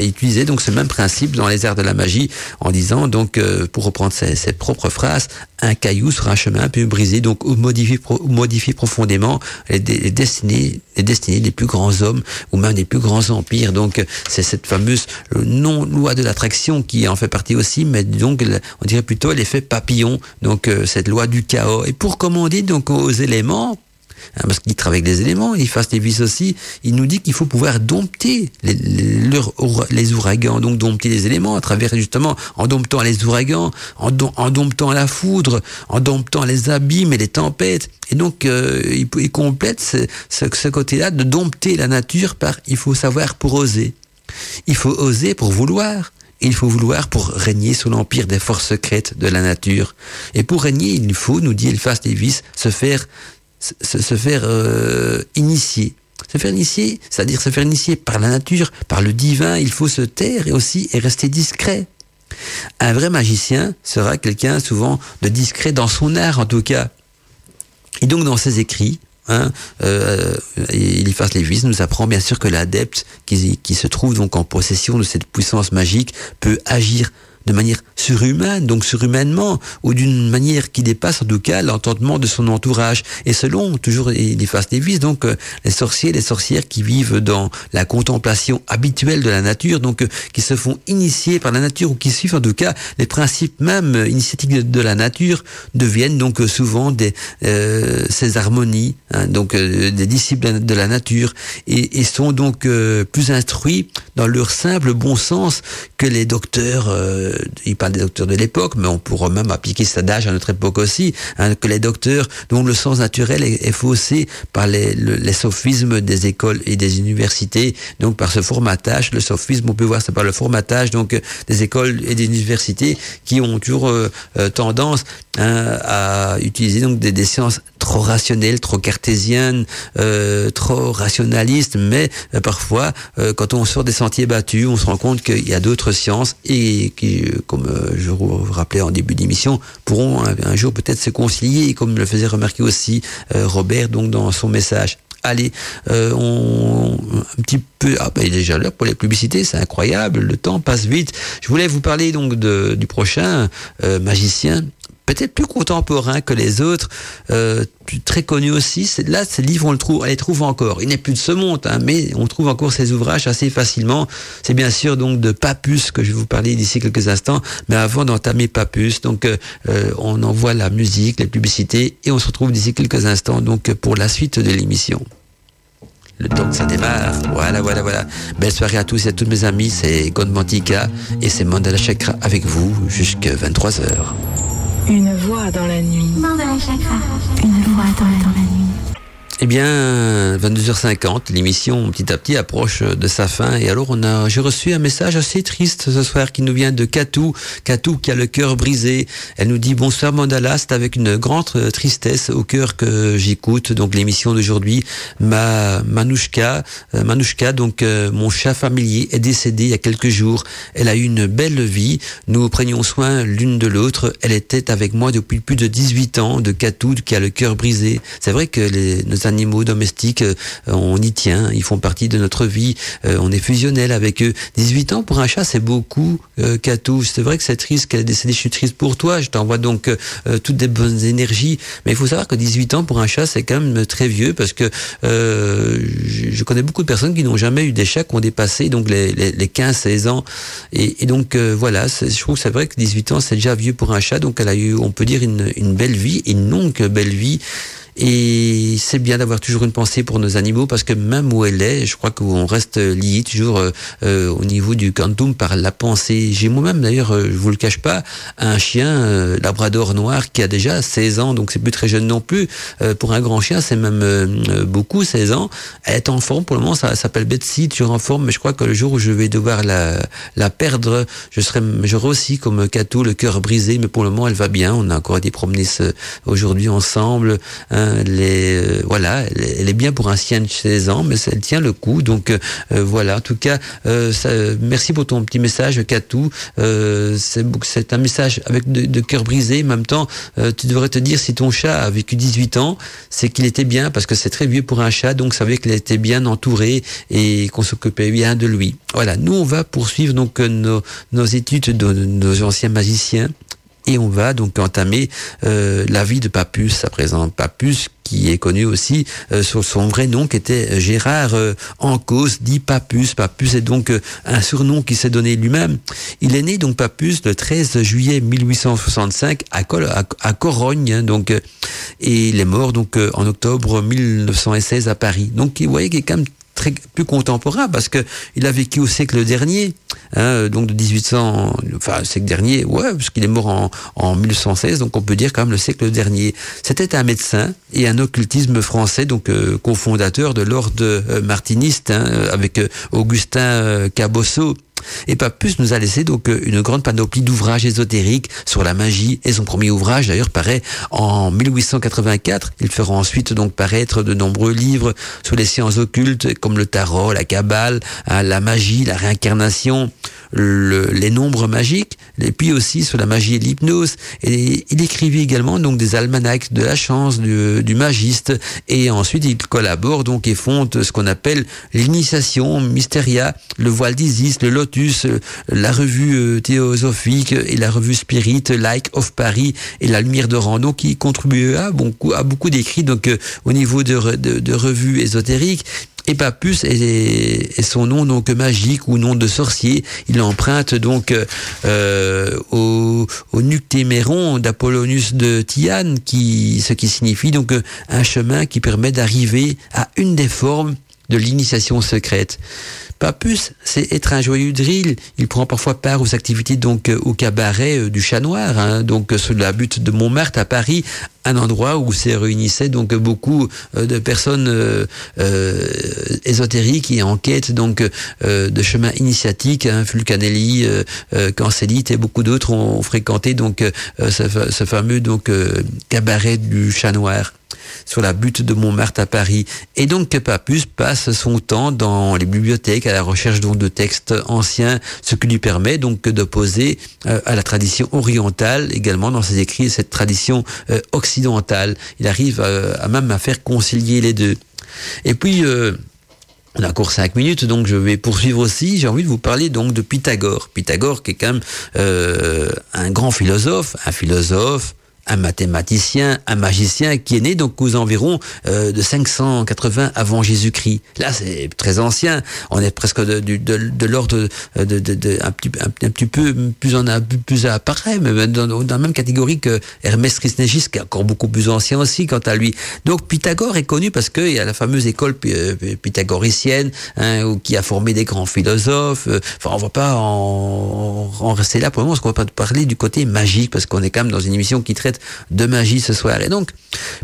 utiliser donc ce même principe dans les arts de la magie en disant donc euh, pour reprendre ses, propres phrases un caillou sur un chemin peut briser donc ou modifier, modifier profondément les, les, destinées les destinées des plus grands hommes ou même des plus grands empires. Donc c'est cette fameuse euh, non loi de l'attraction qui en fait partie aussi mais donc on dirait plutôt l'effet papillon donc euh, cette loi du chaos. Et pour commander donc aux éléments Hein, parce qu'il travaille avec des éléments, il fasse des vis aussi, il nous dit qu'il faut pouvoir dompter les, les, ouragans, donc dompter les éléments à travers justement, en domptant les ouragans, en, en domptant la foudre, en domptant les abîmes et les tempêtes. Et donc, euh, il, il, complète ce, ce, ce côté-là de dompter la nature par il faut savoir pour oser. Il faut oser pour vouloir. Il faut vouloir pour régner sous l'empire des forces secrètes de la nature. Et pour régner, il faut, nous dit Eliphas Davis, se faire se, faire euh, initier. Se faire initier, c'est-à-dire se faire initier par la nature, par le divin, il faut se taire et aussi et rester discret. Un vrai magicien sera quelqu'un souvent de discret dans son art en tout cas. Et donc dans ses écrits, hein, euh, Eliphas Lévis nous apprend bien sûr que l'adepte qui, qui se trouve donc en possession de cette puissance magique peut agir de manière surhumaine, donc surhumainement, ou d'une manière qui dépasse en tout cas l'entendement de son entourage. Et selon toujours les faces Davis, donc euh, les sorciers, les sorcières qui vivent dans la contemplation habituelle de la nature, donc euh, qui se font initier par la nature ou qui suivent en tout cas les principes même initiatiques de, la nature, deviennent donc euh, souvent des ces harmonies, hein, donc des disciples de la nature, et, et sont donc plus instruits dans leur simple bon sens que les docteurs il parle des docteurs de l'époque, mais on pourrait même appliquer cet adage à notre époque aussi, hein, que les docteurs dont le sens naturel est, faussé par les, les, sophismes des écoles et des universités, donc par ce formatage, le sophisme, on peut voir ça par le formatage donc des écoles et des universités qui ont toujours euh, euh, tendance hein, à utiliser donc des, des, sciences trop rationnelles, trop cartésiennes, euh, trop rationalistes, mais euh, parfois quand on sort des sentiers battus, on se rend compte qu'il y a d'autres sciences et qui comme euh, je vous rappelais en début d'émission, pourront un, jour peut-être se concilier, comme le faisait remarquer aussi euh, Robert donc dans son message. Allez, euh, on un petit peu. Ah ben il est déjà l'heure pour les publicités, c'est incroyable, le temps passe vite. Je voulais vous parler donc du prochain magicien peut-être plus contemporain que les autres, euh, très connu aussi. Là, ces livres, on le trouve, on les trouve encore. Il n'est plus de ce monde, hein, mais on trouve encore ces ouvrages assez facilement. C'est bien sûr donc de Papus que je vais vous parler d'ici quelques instants, mais avant d'entamer Papus, donc euh, euh, on envoie la musique, les publicités, et on se retrouve d'ici quelques instants donc pour la suite de l'émission. Le donc ça démarre. Voilà, voilà, voilà. Belle soirée à tous et à toutes mes amis. C'est Gondmantika et c'est Mandala Chakra avec vous jusqu'à 23h. Une voix dans la nuit. Une voix dans la nuit. Eh bien, 22h50, l'émission petit à petit approche de sa fin. Et alors, on a, j'ai reçu un message assez triste ce soir qui nous vient de Katou. Katou qui a le cœur brisé. Elle nous dit bonsoir Mandala, c'est avec une grande tristesse au cœur que j'écoute. Donc l'émission d'aujourd'hui, ma Manouchka, euh, Manouchka, donc euh, mon chat familier est décédé il y a quelques jours. Elle a eu une belle vie. Nous prenions soin l'une de l'autre. Elle était avec moi depuis plus de 18 ans. De Katou qui a le cœur brisé. C'est vrai que les, animaux domestiques, euh, on y tient, ils font partie de notre vie, euh, on est fusionnel avec eux. 18 ans pour un chat, c'est beaucoup, euh, Katou. C'est vrai que c'est triste qu'elle est décédée, je suis triste pour toi, je t'envoie donc toutes des bonnes énergies. Mais il faut savoir que 18 ans pour un chat, c'est quand même très vieux parce que je connais beaucoup de personnes qui n'ont jamais eu des chats qui ont dépassé donc les, les, 15-16 ans. Et, et donc voilà, je trouve que c'est vrai que 18 ans, c'est déjà vieux pour un chat, donc elle a eu, on peut dire, une, une belle vie, une longue belle vie. Et c'est bien d'avoir toujours une pensée pour nos animaux parce que même où elle est, je crois qu'on reste lié toujours euh, euh, au niveau du quantum par la pensée. J'ai moi-même d'ailleurs, euh, je vous le cache pas, un chien labrador noir qui a déjà 16 ans, donc c'est plus très jeune non plus. pour un grand chien, c'est même beaucoup 16 ans. Elle est en forme pour le moment, ça s'appelle Betsy, toujours en forme, mais je crois que le jour où je vais devoir la, la perdre, je serai, j'aurai aussi comme Cato le cœur brisé, mais pour le moment elle va bien. On a encore été promener aujourd'hui ensemble. Hein, euh, voilà, elle est bien pour un chien de 16 ans, mais elle tient le coup. Donc euh, voilà, en tout cas, euh, ça, merci pour ton petit message, Katou. c'est un message avec de, cœur brisé. En même temps, tu devrais te dire si ton chat a vécu 18 ans, c'est qu'il était bien parce que c'est très vieux pour un chat, donc ça veut dire qu'il était bien entouré et qu'on s'occupait bien de lui. Voilà, nous on va poursuivre donc nos, nos études de nos anciens magiciens et on va donc entamer euh, la vie de Papus à présent. Papus qui est connu aussi euh, sur son vrai nom qui était Gérard euh, Ancos, dit Papus. Papus est donc euh, un surnom qui s'est donné lui-même. Il est né donc Papus le 13 juillet 1865 à, Col à, Corogne, hein, donc et il est mort donc en octobre 1916 à Paris. Donc vous voyez qu'il est quand même très plus contemporain parce que il a vécu au siècle dernier, hein, donc de 1800, enfin siècle dernier, ouais, parce qu'il est mort en, en 1116, donc on peut dire quand même le siècle dernier. C'était un médecin et un occultisme français, donc euh, cofondateur de l'ordre euh, martiniste hein, avec euh, Augustin Cabosso et Papus nous a laissé donc euh, une grande panoplie d'ouvrages ésotériques sur la magie. Et son premier ouvrage, d'ailleurs, paraît en 1884. Il fera ensuite donc paraître de nombreux livres sur les sciences occultes, comme le tarot, la cabale, hein, la magie, la réincarnation, les nombres magiques, et puis aussi sur la magie et l'hypnose. Et il écrivit également donc des almanachs de la chance du, du magiste. Et ensuite, il collabore donc et fonde ce qu'on appelle l'initiation Mysteria, le voile d'Isis, le euh, la revue euh, théosophique et la revue Spirit, Like of Paris et la Lumière de Rando qui contribuent à beaucoup, à beaucoup d'écrits donc euh, au niveau de, de, revues ésotériques. Et Papus est, son nom donc magique ou nom de sorcier. Il emprunte donc au, au d'Apollonius de Thiane, qui, ce qui signifie donc un chemin qui permet d'arriver à une des formes de l'initiation secrète. Papus, c'est être un joyeux drill. Il prend parfois part aux activités donc euh, au cabaret euh, du Chat Noir, hein, donc euh, sur la butte de Montmartre à Paris, un endroit où se réunissaient donc beaucoup de personnes ésotériques et en quête donc de chemin initiatique. Hein, Fulcanelli, Cancellite et beaucoup d'autres ont fréquenté donc ce, ce, fameux donc cabaret du Chat Noir sur la butte de Montmartre à Paris. Et donc Papus passe son temps dans les bibliothèques à la recherche de textes anciens, ce qui lui permet donc d'opposer euh, à la tradition orientale également dans ses écrits cette tradition euh, occidentale. Il arrive euh, à même à faire concilier les deux. Et puis on a encore cinq minutes, donc je vais poursuivre aussi. J'ai envie de vous parler donc de Pythagore. Pythagore qui est quand même un grand philosophe, un philosophe, un mathématicien, un magicien qui est né donc aux environs euh, de 580 avant Jésus-Christ. Là, c'est très ancien. On est presque de, de, de, l'ordre de, de, de, un, petit, un, petit peu plus en plus appareil, mais dans, dans, la même catégorie que Hermès Trismégiste, qui est encore beaucoup plus ancien aussi quant à lui. Donc Pythagore est connu parce qu'il y a la fameuse école pythagoricienne hein, qui a formé des grands philosophes. Enfin, on va pas en, en rester là pour le moment, parce qu'on va pas parler du côté magique, parce qu'on est quand même dans une émission qui traite de magie ce soir. Et donc,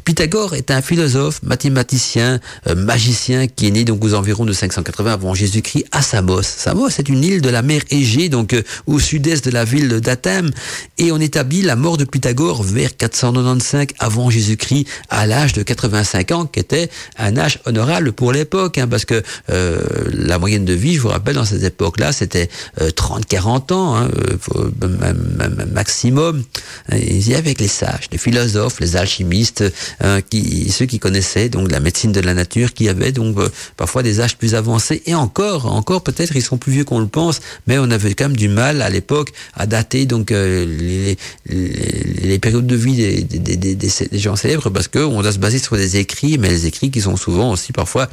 Pythagore est un philosophe, mathématicien, euh, magicien qui est né donc aux environs de 580 avant Jésus-Christ à Samos. Samos, c'est une île de la mer Égée, donc euh, au sud-est de la ville d'Athènes, et on établit la mort de Pythagore vers 495 avant Jésus-Christ à l'âge de 85 ans, qui était un âge honorable pour l'époque, hein, parce que euh, la moyenne de vie, je vous rappelle, dans cette époque-là, c'était 30-40 ans, hein, maximum. Y avait les les philosophes, les alchimistes, euh, ceux qui connaissaient donc la médecine de la nature, qui avaient donc euh, parfois des âges plus avancés. Et encore, encore peut-être ils sont plus vieux qu'on le pense, mais on avait quand même du mal à l'époque à dater donc euh, les, périodes de vie des, gens célèbres parce qu'on doit se baser sur des écrits, mais les écrits qui sont souvent aussi parfois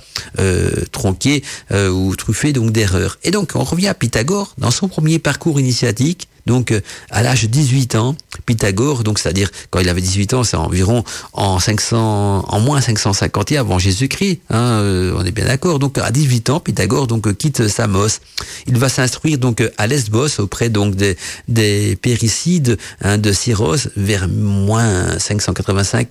tronqués ou truffés donc d'erreurs. Et donc on revient à Pythagore dans son premier parcours initiatique donc, euh, à l'âge de 18 ans, Pythagore, donc c'est-à-dire quand il avait 18 ans, c'est environ en 500, en moins 550 avant Jésus-Christ. Hein, euh, on est bien d'accord. Donc, à 18 ans, Pythagore donc euh, quitte Samos. Il va s'instruire donc à Lesbos auprès donc des, des péricides hein, de Syros vers moins 585,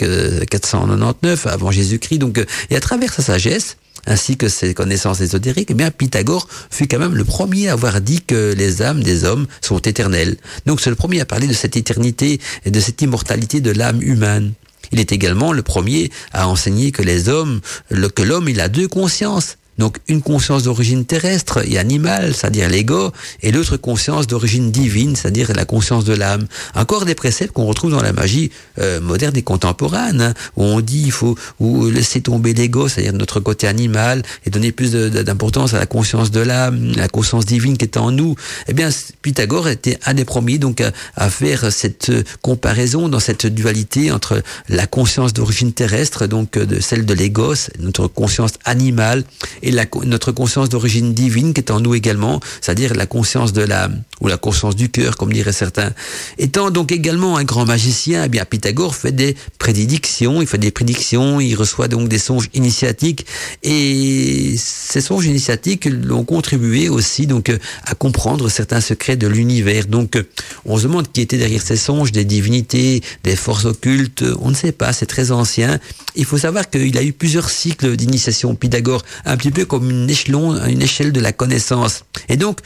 499 avant Jésus-Christ. Donc, et à travers sa sagesse, ainsi que ses connaissances ésotériques, eh bien Pythagore fut quand même le premier à avoir dit que les âmes des hommes sont éternelles. Donc c'est le premier à parler de cette éternité et de cette immortalité de l'âme humaine. Il est également le premier à enseigner que les hommes, que l'homme, il a deux consciences. Donc une conscience d'origine terrestre et animale, c'est-à-dire l'ego, et l'autre conscience d'origine divine, c'est-à-dire la conscience de l'âme. Encore des préceptes qu'on retrouve dans la magie euh, moderne et contemporaine, hein, où on dit il faut laisser tomber l'ego, c'est-à-dire notre côté animal, et donner plus d'importance à la conscience de l'âme, la conscience divine qui est en nous. Eh bien, Pythagore était un des premiers donc à, faire cette comparaison dans cette dualité entre la conscience d'origine terrestre, donc de celle de l'ego, notre conscience animale, la, notre conscience d'origine divine qui est en nous également, c'est-à-dire la conscience de l'âme ou la conscience du cœur, comme diraient certains. Étant donc également un grand magicien, eh bien Pythagore fait des prédictions, il fait des prédictions, il reçoit donc des songes initiatiques et ces songes initiatiques l'ont contribué aussi donc à comprendre certains secrets de l'univers. Donc on se demande qui était derrière ces songes, des divinités, des forces occultes, on ne sait pas, c'est très ancien. Il faut savoir qu'il a eu plusieurs cycles d'initiation Pythagore, un petit peu comme une échelon, une échelle de la connaissance. Et donc,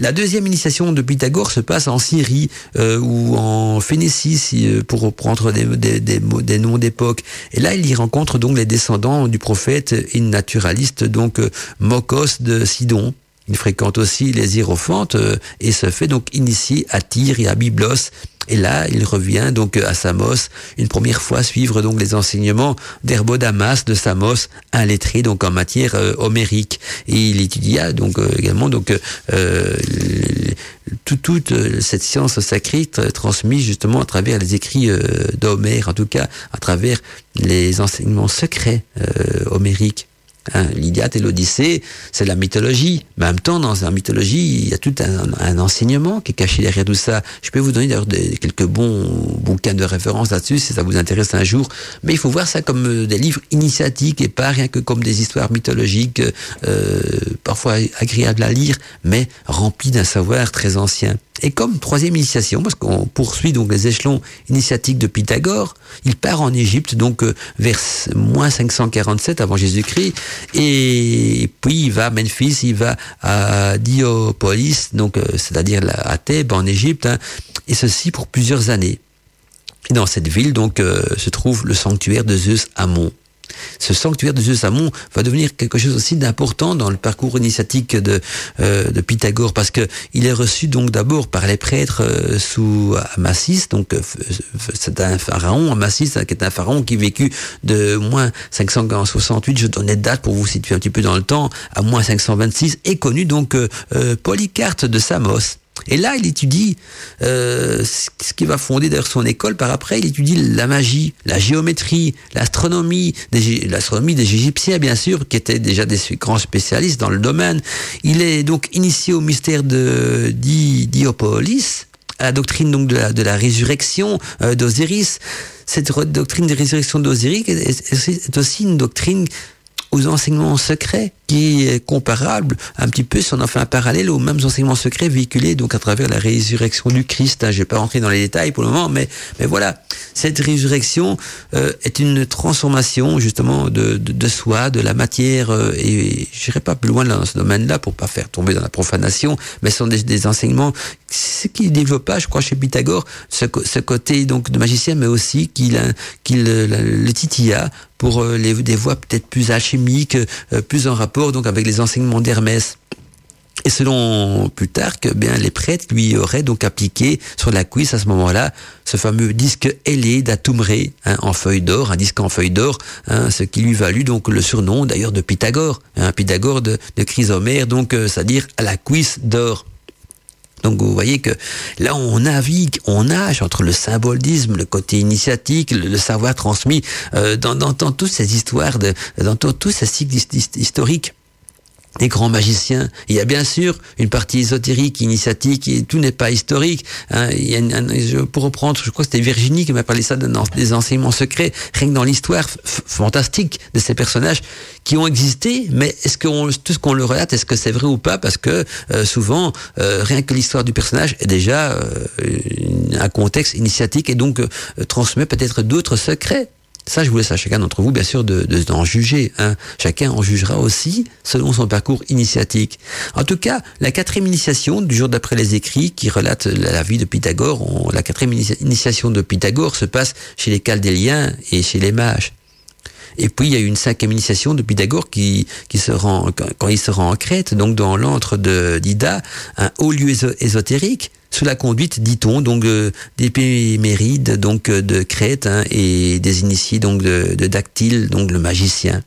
la deuxième initiation de Pythagore se passe en Syrie euh, ou en Phénicie, euh, pour reprendre des, des, des, noms d'époque. Et là, il y rencontre donc les descendants du prophète et naturaliste, donc euh, Mokos de Sidon. Il fréquente aussi les hiérophantes et se fait donc initier à Tyr et à Byblos et là, il revient donc à Samos une première fois suivre donc les enseignements d'Herbodamas de Samos, un lettré donc en matière euh, homérique. Et il étudia donc euh, également donc euh, toute cette science sacrée transmise justement à travers les écrits d'Homère, en tout cas à travers les enseignements secrets homériques. Hein, L'Iliade et l'Odyssée, c'est la mythologie. Mais en même temps, dans la mythologie, il y a tout un, enseignement qui est caché derrière tout ça. Je peux vous donner d'ailleurs quelques bons bouquins de référence là-dessus, si ça vous intéresse un jour. Mais il faut voir ça comme euh, des livres initiatiques et pas rien que comme des histoires mythologiques, euh, parfois agréables à lire, mais remplis d'un savoir très ancien. Et comme troisième initiation, parce qu'on poursuit donc les échelons initiatiques de Pythagore, il part en Égypte, donc euh, vers moins 547 avant Jésus-Christ, et puis il va à Memphis, il va à Diopolis, donc euh, c'est-à-dire à Thèbes en Égypte, hein, et ceci pour plusieurs années. Et dans cette ville, donc, euh, se trouve le sanctuaire de Zeus Amon. Ce sanctuaire de Zeus Amon va devenir quelque chose aussi d'important dans le parcours initiatique de, euh, de Pythagore parce que il est reçu donc d'abord par les prêtres euh, sous Amasis, donc euh, c'est un pharaon, Amasis qui est un pharaon qui vécut de moins 568, je donne les dates pour vous situer un petit peu dans le temps, à moins 526, et connu donc Polycarte de Samos. Et là, il étudie euh, ce qui va fonder d'ailleurs son école. Par après, il étudie la magie, la géométrie, l'astronomie, l'astronomie des Égyptiens, bien sûr, qui étaient déjà des grands spécialistes dans le domaine. Il est donc initié au mystère de Diopolis, à la doctrine donc de la, résurrection euh, d'Osiris. Cette doctrine de résurrection d'Osiris est aussi une doctrine aux enseignements secrets qui est comparable un petit peu, si on en fait un parallèle aux mêmes enseignements secrets véhiculés donc à travers la résurrection du Christ. Hein. Je vais pas rentrer dans les détails pour le moment, mais, mais voilà, cette résurrection euh, est une transformation justement de, de, de soi, de la matière, euh, et je n'irai pas plus loin dans ce domaine-là pour pas faire tomber dans la profanation, mais ce sont des, des enseignements ce qu'il développa, je crois, chez Pythagore, ce, ce, côté donc de magicien, mais aussi qu'il qu'il le, le titilla pour euh, les, des voies peut-être plus alchimiques, euh, plus en rapport donc avec les enseignements d'Hermès. Et selon Plutarque, bien les prêtres lui auraient donc appliqué sur la cuisse à ce moment-là ce fameux disque ailé d'Atumré hein, en feuille d'or, un disque en feuille d'or, hein, ce qui lui valut donc le surnom d'ailleurs de Pythagore, hein, Pythagore de, de Chrysomère, donc euh, c'est-à-dire à la cuisse d'or. Donc vous voyez que là on navigue, on nage entre le symbolisme, le côté initiatique, le, savoir transmis euh, dans, dans, dans, toutes ces histoires, de, dans tous ces cycles historiques des grands magiciens. Il y a bien sûr une partie ésotérique, initiatique, et tout n'est pas historique. Hein. Il y a pour reprendre, je crois que c'était Virginie qui m'a parlé ça des enseignements secrets, rien que dans l'histoire fantastique de ces personnages qui ont existé, mais est-ce que tout ce qu'on le relate, est-ce que c'est vrai ou pas? Parce que euh, souvent, euh, rien que l'histoire du personnage est déjà euh, un contexte initiatique et donc transmet peut-être d'autres secrets ça, je vous laisse à chacun d'entre vous, bien sûr, de, d'en juger. Hein. Chacun en jugera aussi selon son parcours initiatique. En tout cas, la quatrième initiation du jour d'après les écrits, qui relate la vie de Pythagore, la quatrième initiation de Pythagore se passe chez les Chaldéliens et chez les mages. Et puis il y a eu une cinquième initiation de Pythagore qui, qui se rend quand il se rend en Crète, donc dans l'antre de d'Ida, un haut lieu ésotérique sous la conduite, dit-on, donc euh, d'Épiméride, donc euh, de Crète, hein, et des initiés donc de, de Dactyle, donc le magicien.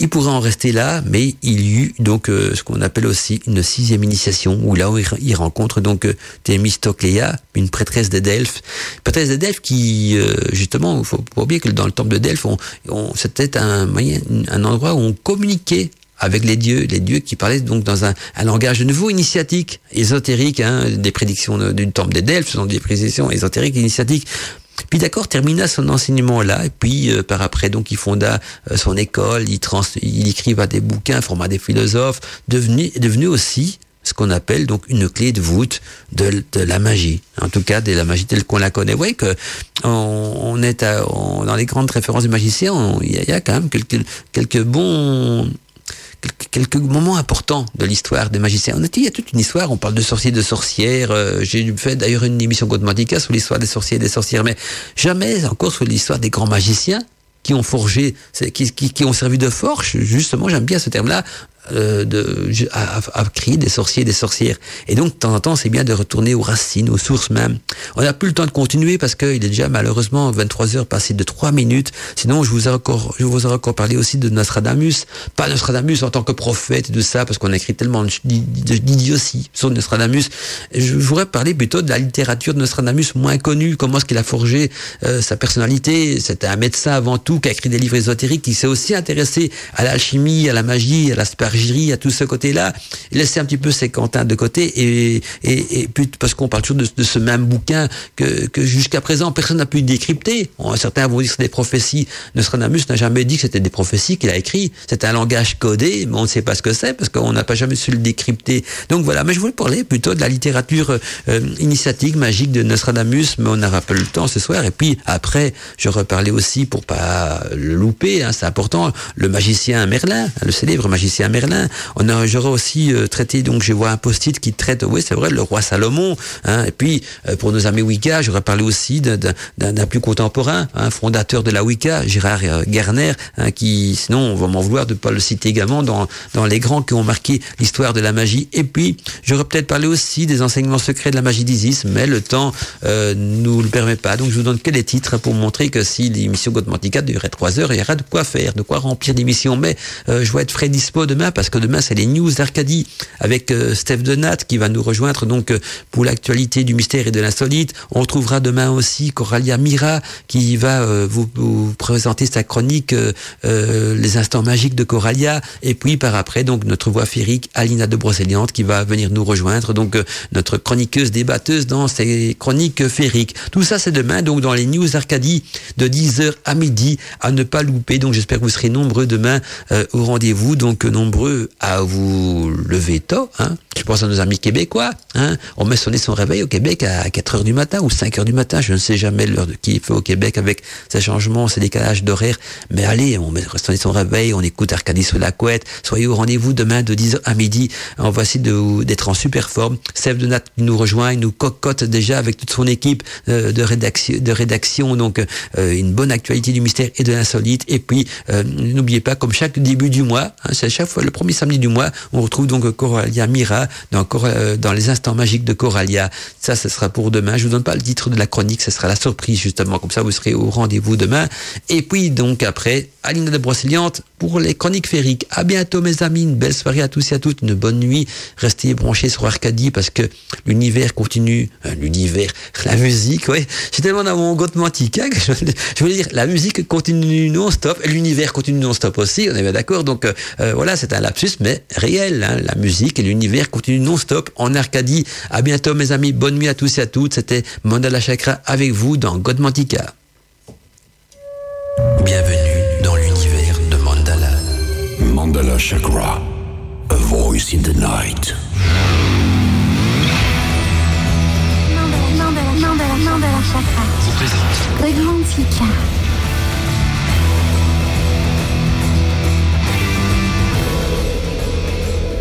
Il pourrait en rester là, mais il y eut donc euh, ce qu'on appelle aussi une sixième initiation, où là où il, rencontre donc euh, Thémistocléa, une prêtresse de Delphes, prêtresse de Delphes qui justement, il faut pas oublier que dans le temple de Delphes, on, on c'était un un endroit où on communiquait avec les dieux, les dieux qui parlaient donc dans un, un langage de nouveau initiatique, ésotérique, hein, des prédictions d'une temple des Delphes, ce sont des prédictions ésotériques, initiatiques. Puis d'accord, termina son enseignement là, et puis euh, par après donc il fonda euh, son école, il, trans, il écriva des bouquins, forma des philosophes, devenu, devenu aussi ce qu'on appelle donc une clé de voûte de, de, la magie, en tout cas de la magie telle qu'on la connaît. Vous voyez que on, on est à, on, dans les grandes références du magicien, il y, y, a quand même quelques, quelques bons quelques moments importants de l'histoire des magiciens. On a il y a toute une histoire, on parle de sorciers, de sorcières. Euh, J'ai fait d'ailleurs une émission Godmantica sur l'histoire des sorciers et des sorcières, mais jamais encore sur l'histoire des grands magiciens qui ont forgé, qui, qui, qui ont servi de forge. Justement, j'aime bien ce terme-là, euh, de, à, crier des sorciers des sorcières. Et donc, de temps en temps, c'est bien de retourner aux racines, aux sources même. On n'a plus le temps de continuer parce qu'il est déjà malheureusement 23 heures passées de 3 minutes. Sinon, je vous ai encore, je vous ai encore parlé aussi de Nostradamus. Pas Nostradamus en tant que prophète et tout ça, parce qu'on a écrit tellement d'idioties sur Nostradamus. Je voudrais parler plutôt de la littérature de Nostradamus moins connue. Comment est-ce qu'il a forgé euh, sa personnalité? C'était un médecin avant tout qui a écrit des livres ésotériques, qui s'est aussi intéressé à l'alchimie, à la magie, à l'asperge à tout ce côté-là, laisser un petit peu ses cantins de côté et, et, et parce qu'on parle toujours de, ce même bouquin que, que jusqu'à présent personne n'a pu décrypter. certains vont dire que c'est des prophéties. Nostradamus n'a jamais dit que c'était des prophéties qu'il a écrit. C'est un langage codé, mais on ne sait pas ce que c'est parce qu'on n'a pas jamais su le décrypter. Donc voilà, mais je voulais parler plutôt de la littérature euh, initiatique, magique de Nostradamus, mais on n'aura pas le temps ce soir. Et puis après, je reparlais aussi pour pas le louper, hein, c'est important, le magicien Merlin, le célèbre magicien Merlin on a, j'aurais aussi euh, traité, donc je vois un post-it qui traite, oui c'est vrai, le roi Salomon. Hein, et puis euh, pour nos amis Wicca, j'aurais parlé aussi d'un plus contemporain, hein, fondateur de la Wicca, Gérard euh, Garner, hein, qui, sinon on va m'en vouloir de pas le citer également dans, dans les grands qui ont marqué l'histoire de la magie. Et puis j'aurais peut-être parlé aussi des enseignements secrets de la magie d'Isis, mais le temps euh, nous le permet pas. Donc je vous donne que les titres pour montrer que si l'émission Godmantica durait trois heures, il y aura de quoi faire, de quoi remplir l'émission. Mais je vais être frais dispo demain parce que demain c'est les news d'Arcadie avec euh, Steph Denat qui va nous rejoindre donc euh, pour l'actualité du mystère et de l'insolite. On retrouvera demain aussi Coralia Mira qui va euh, vous, présenter sa chronique Les instants magiques de Coralia et puis par après donc notre voix féerique Alina de Brocéliande qui va venir nous rejoindre donc notre chroniqueuse débatteuse dans ses chroniques féeriques. Tout ça c'est demain donc dans les news Arcadie de 10h à midi à ne pas louper. Donc j'espère que vous serez nombreux demain au rendez-vous donc nombreux à vous lever tôt hein. Je pense à nos amis québécois. Hein. On met sonner son réveil au Québec à 4 heures du matin ou 5 heures du matin. Je ne sais jamais l'heure de qui fait au Québec avec ces changements, ces décalages d'horaire. Mais allez, on met sonner son réveil, on écoute Arcadie sous la couette. Soyez au rendez-vous demain de 10h à midi. On va essayer d'être en super forme. Sève de Nat nous rejoint, il nous cocotte déjà avec toute son équipe euh, de rédaction, de rédaction. Donc, euh, une bonne actualité du mystère et de l'insolite. Et puis, euh, n'oubliez pas, comme chaque début du mois, hein, c'est chaque fois le premier samedi du mois, on retrouve donc Coralia Mira dans, euh, dans les instants magiques de Coralia. Ça, ce sera pour demain. Je vous donne pas le titre de la chronique, ce sera la surprise justement. Comme ça, vous serez au rendez-vous demain. Et puis donc après, Alina de Brocéliande pour les chroniques féeriques. À bientôt mes amis, une belle soirée à tous et à toutes, une bonne nuit. Restez branchés sur Arcadie parce que l'univers continue. Euh, l'univers, la musique, ouais. J'ai tellement dans mon goût antique hein, je, voulais dire, la musique continue non-stop, l'univers continue non-stop aussi, on est bien d'accord. Donc euh, voilà, c'est un lapsus, mais réel. Hein, la musique et l'univers continue non-stop en Arcadie. À bientôt mes amis, bonne nuit à tous et à toutes. C'était Mandala Chakra avec vous dans Godmantica. Bienvenue dans l'univers de Mandala. Mandala Chakra, a voice in the night. Mandala, Mandala, Mandala, Mandala Chakra. Godmantica.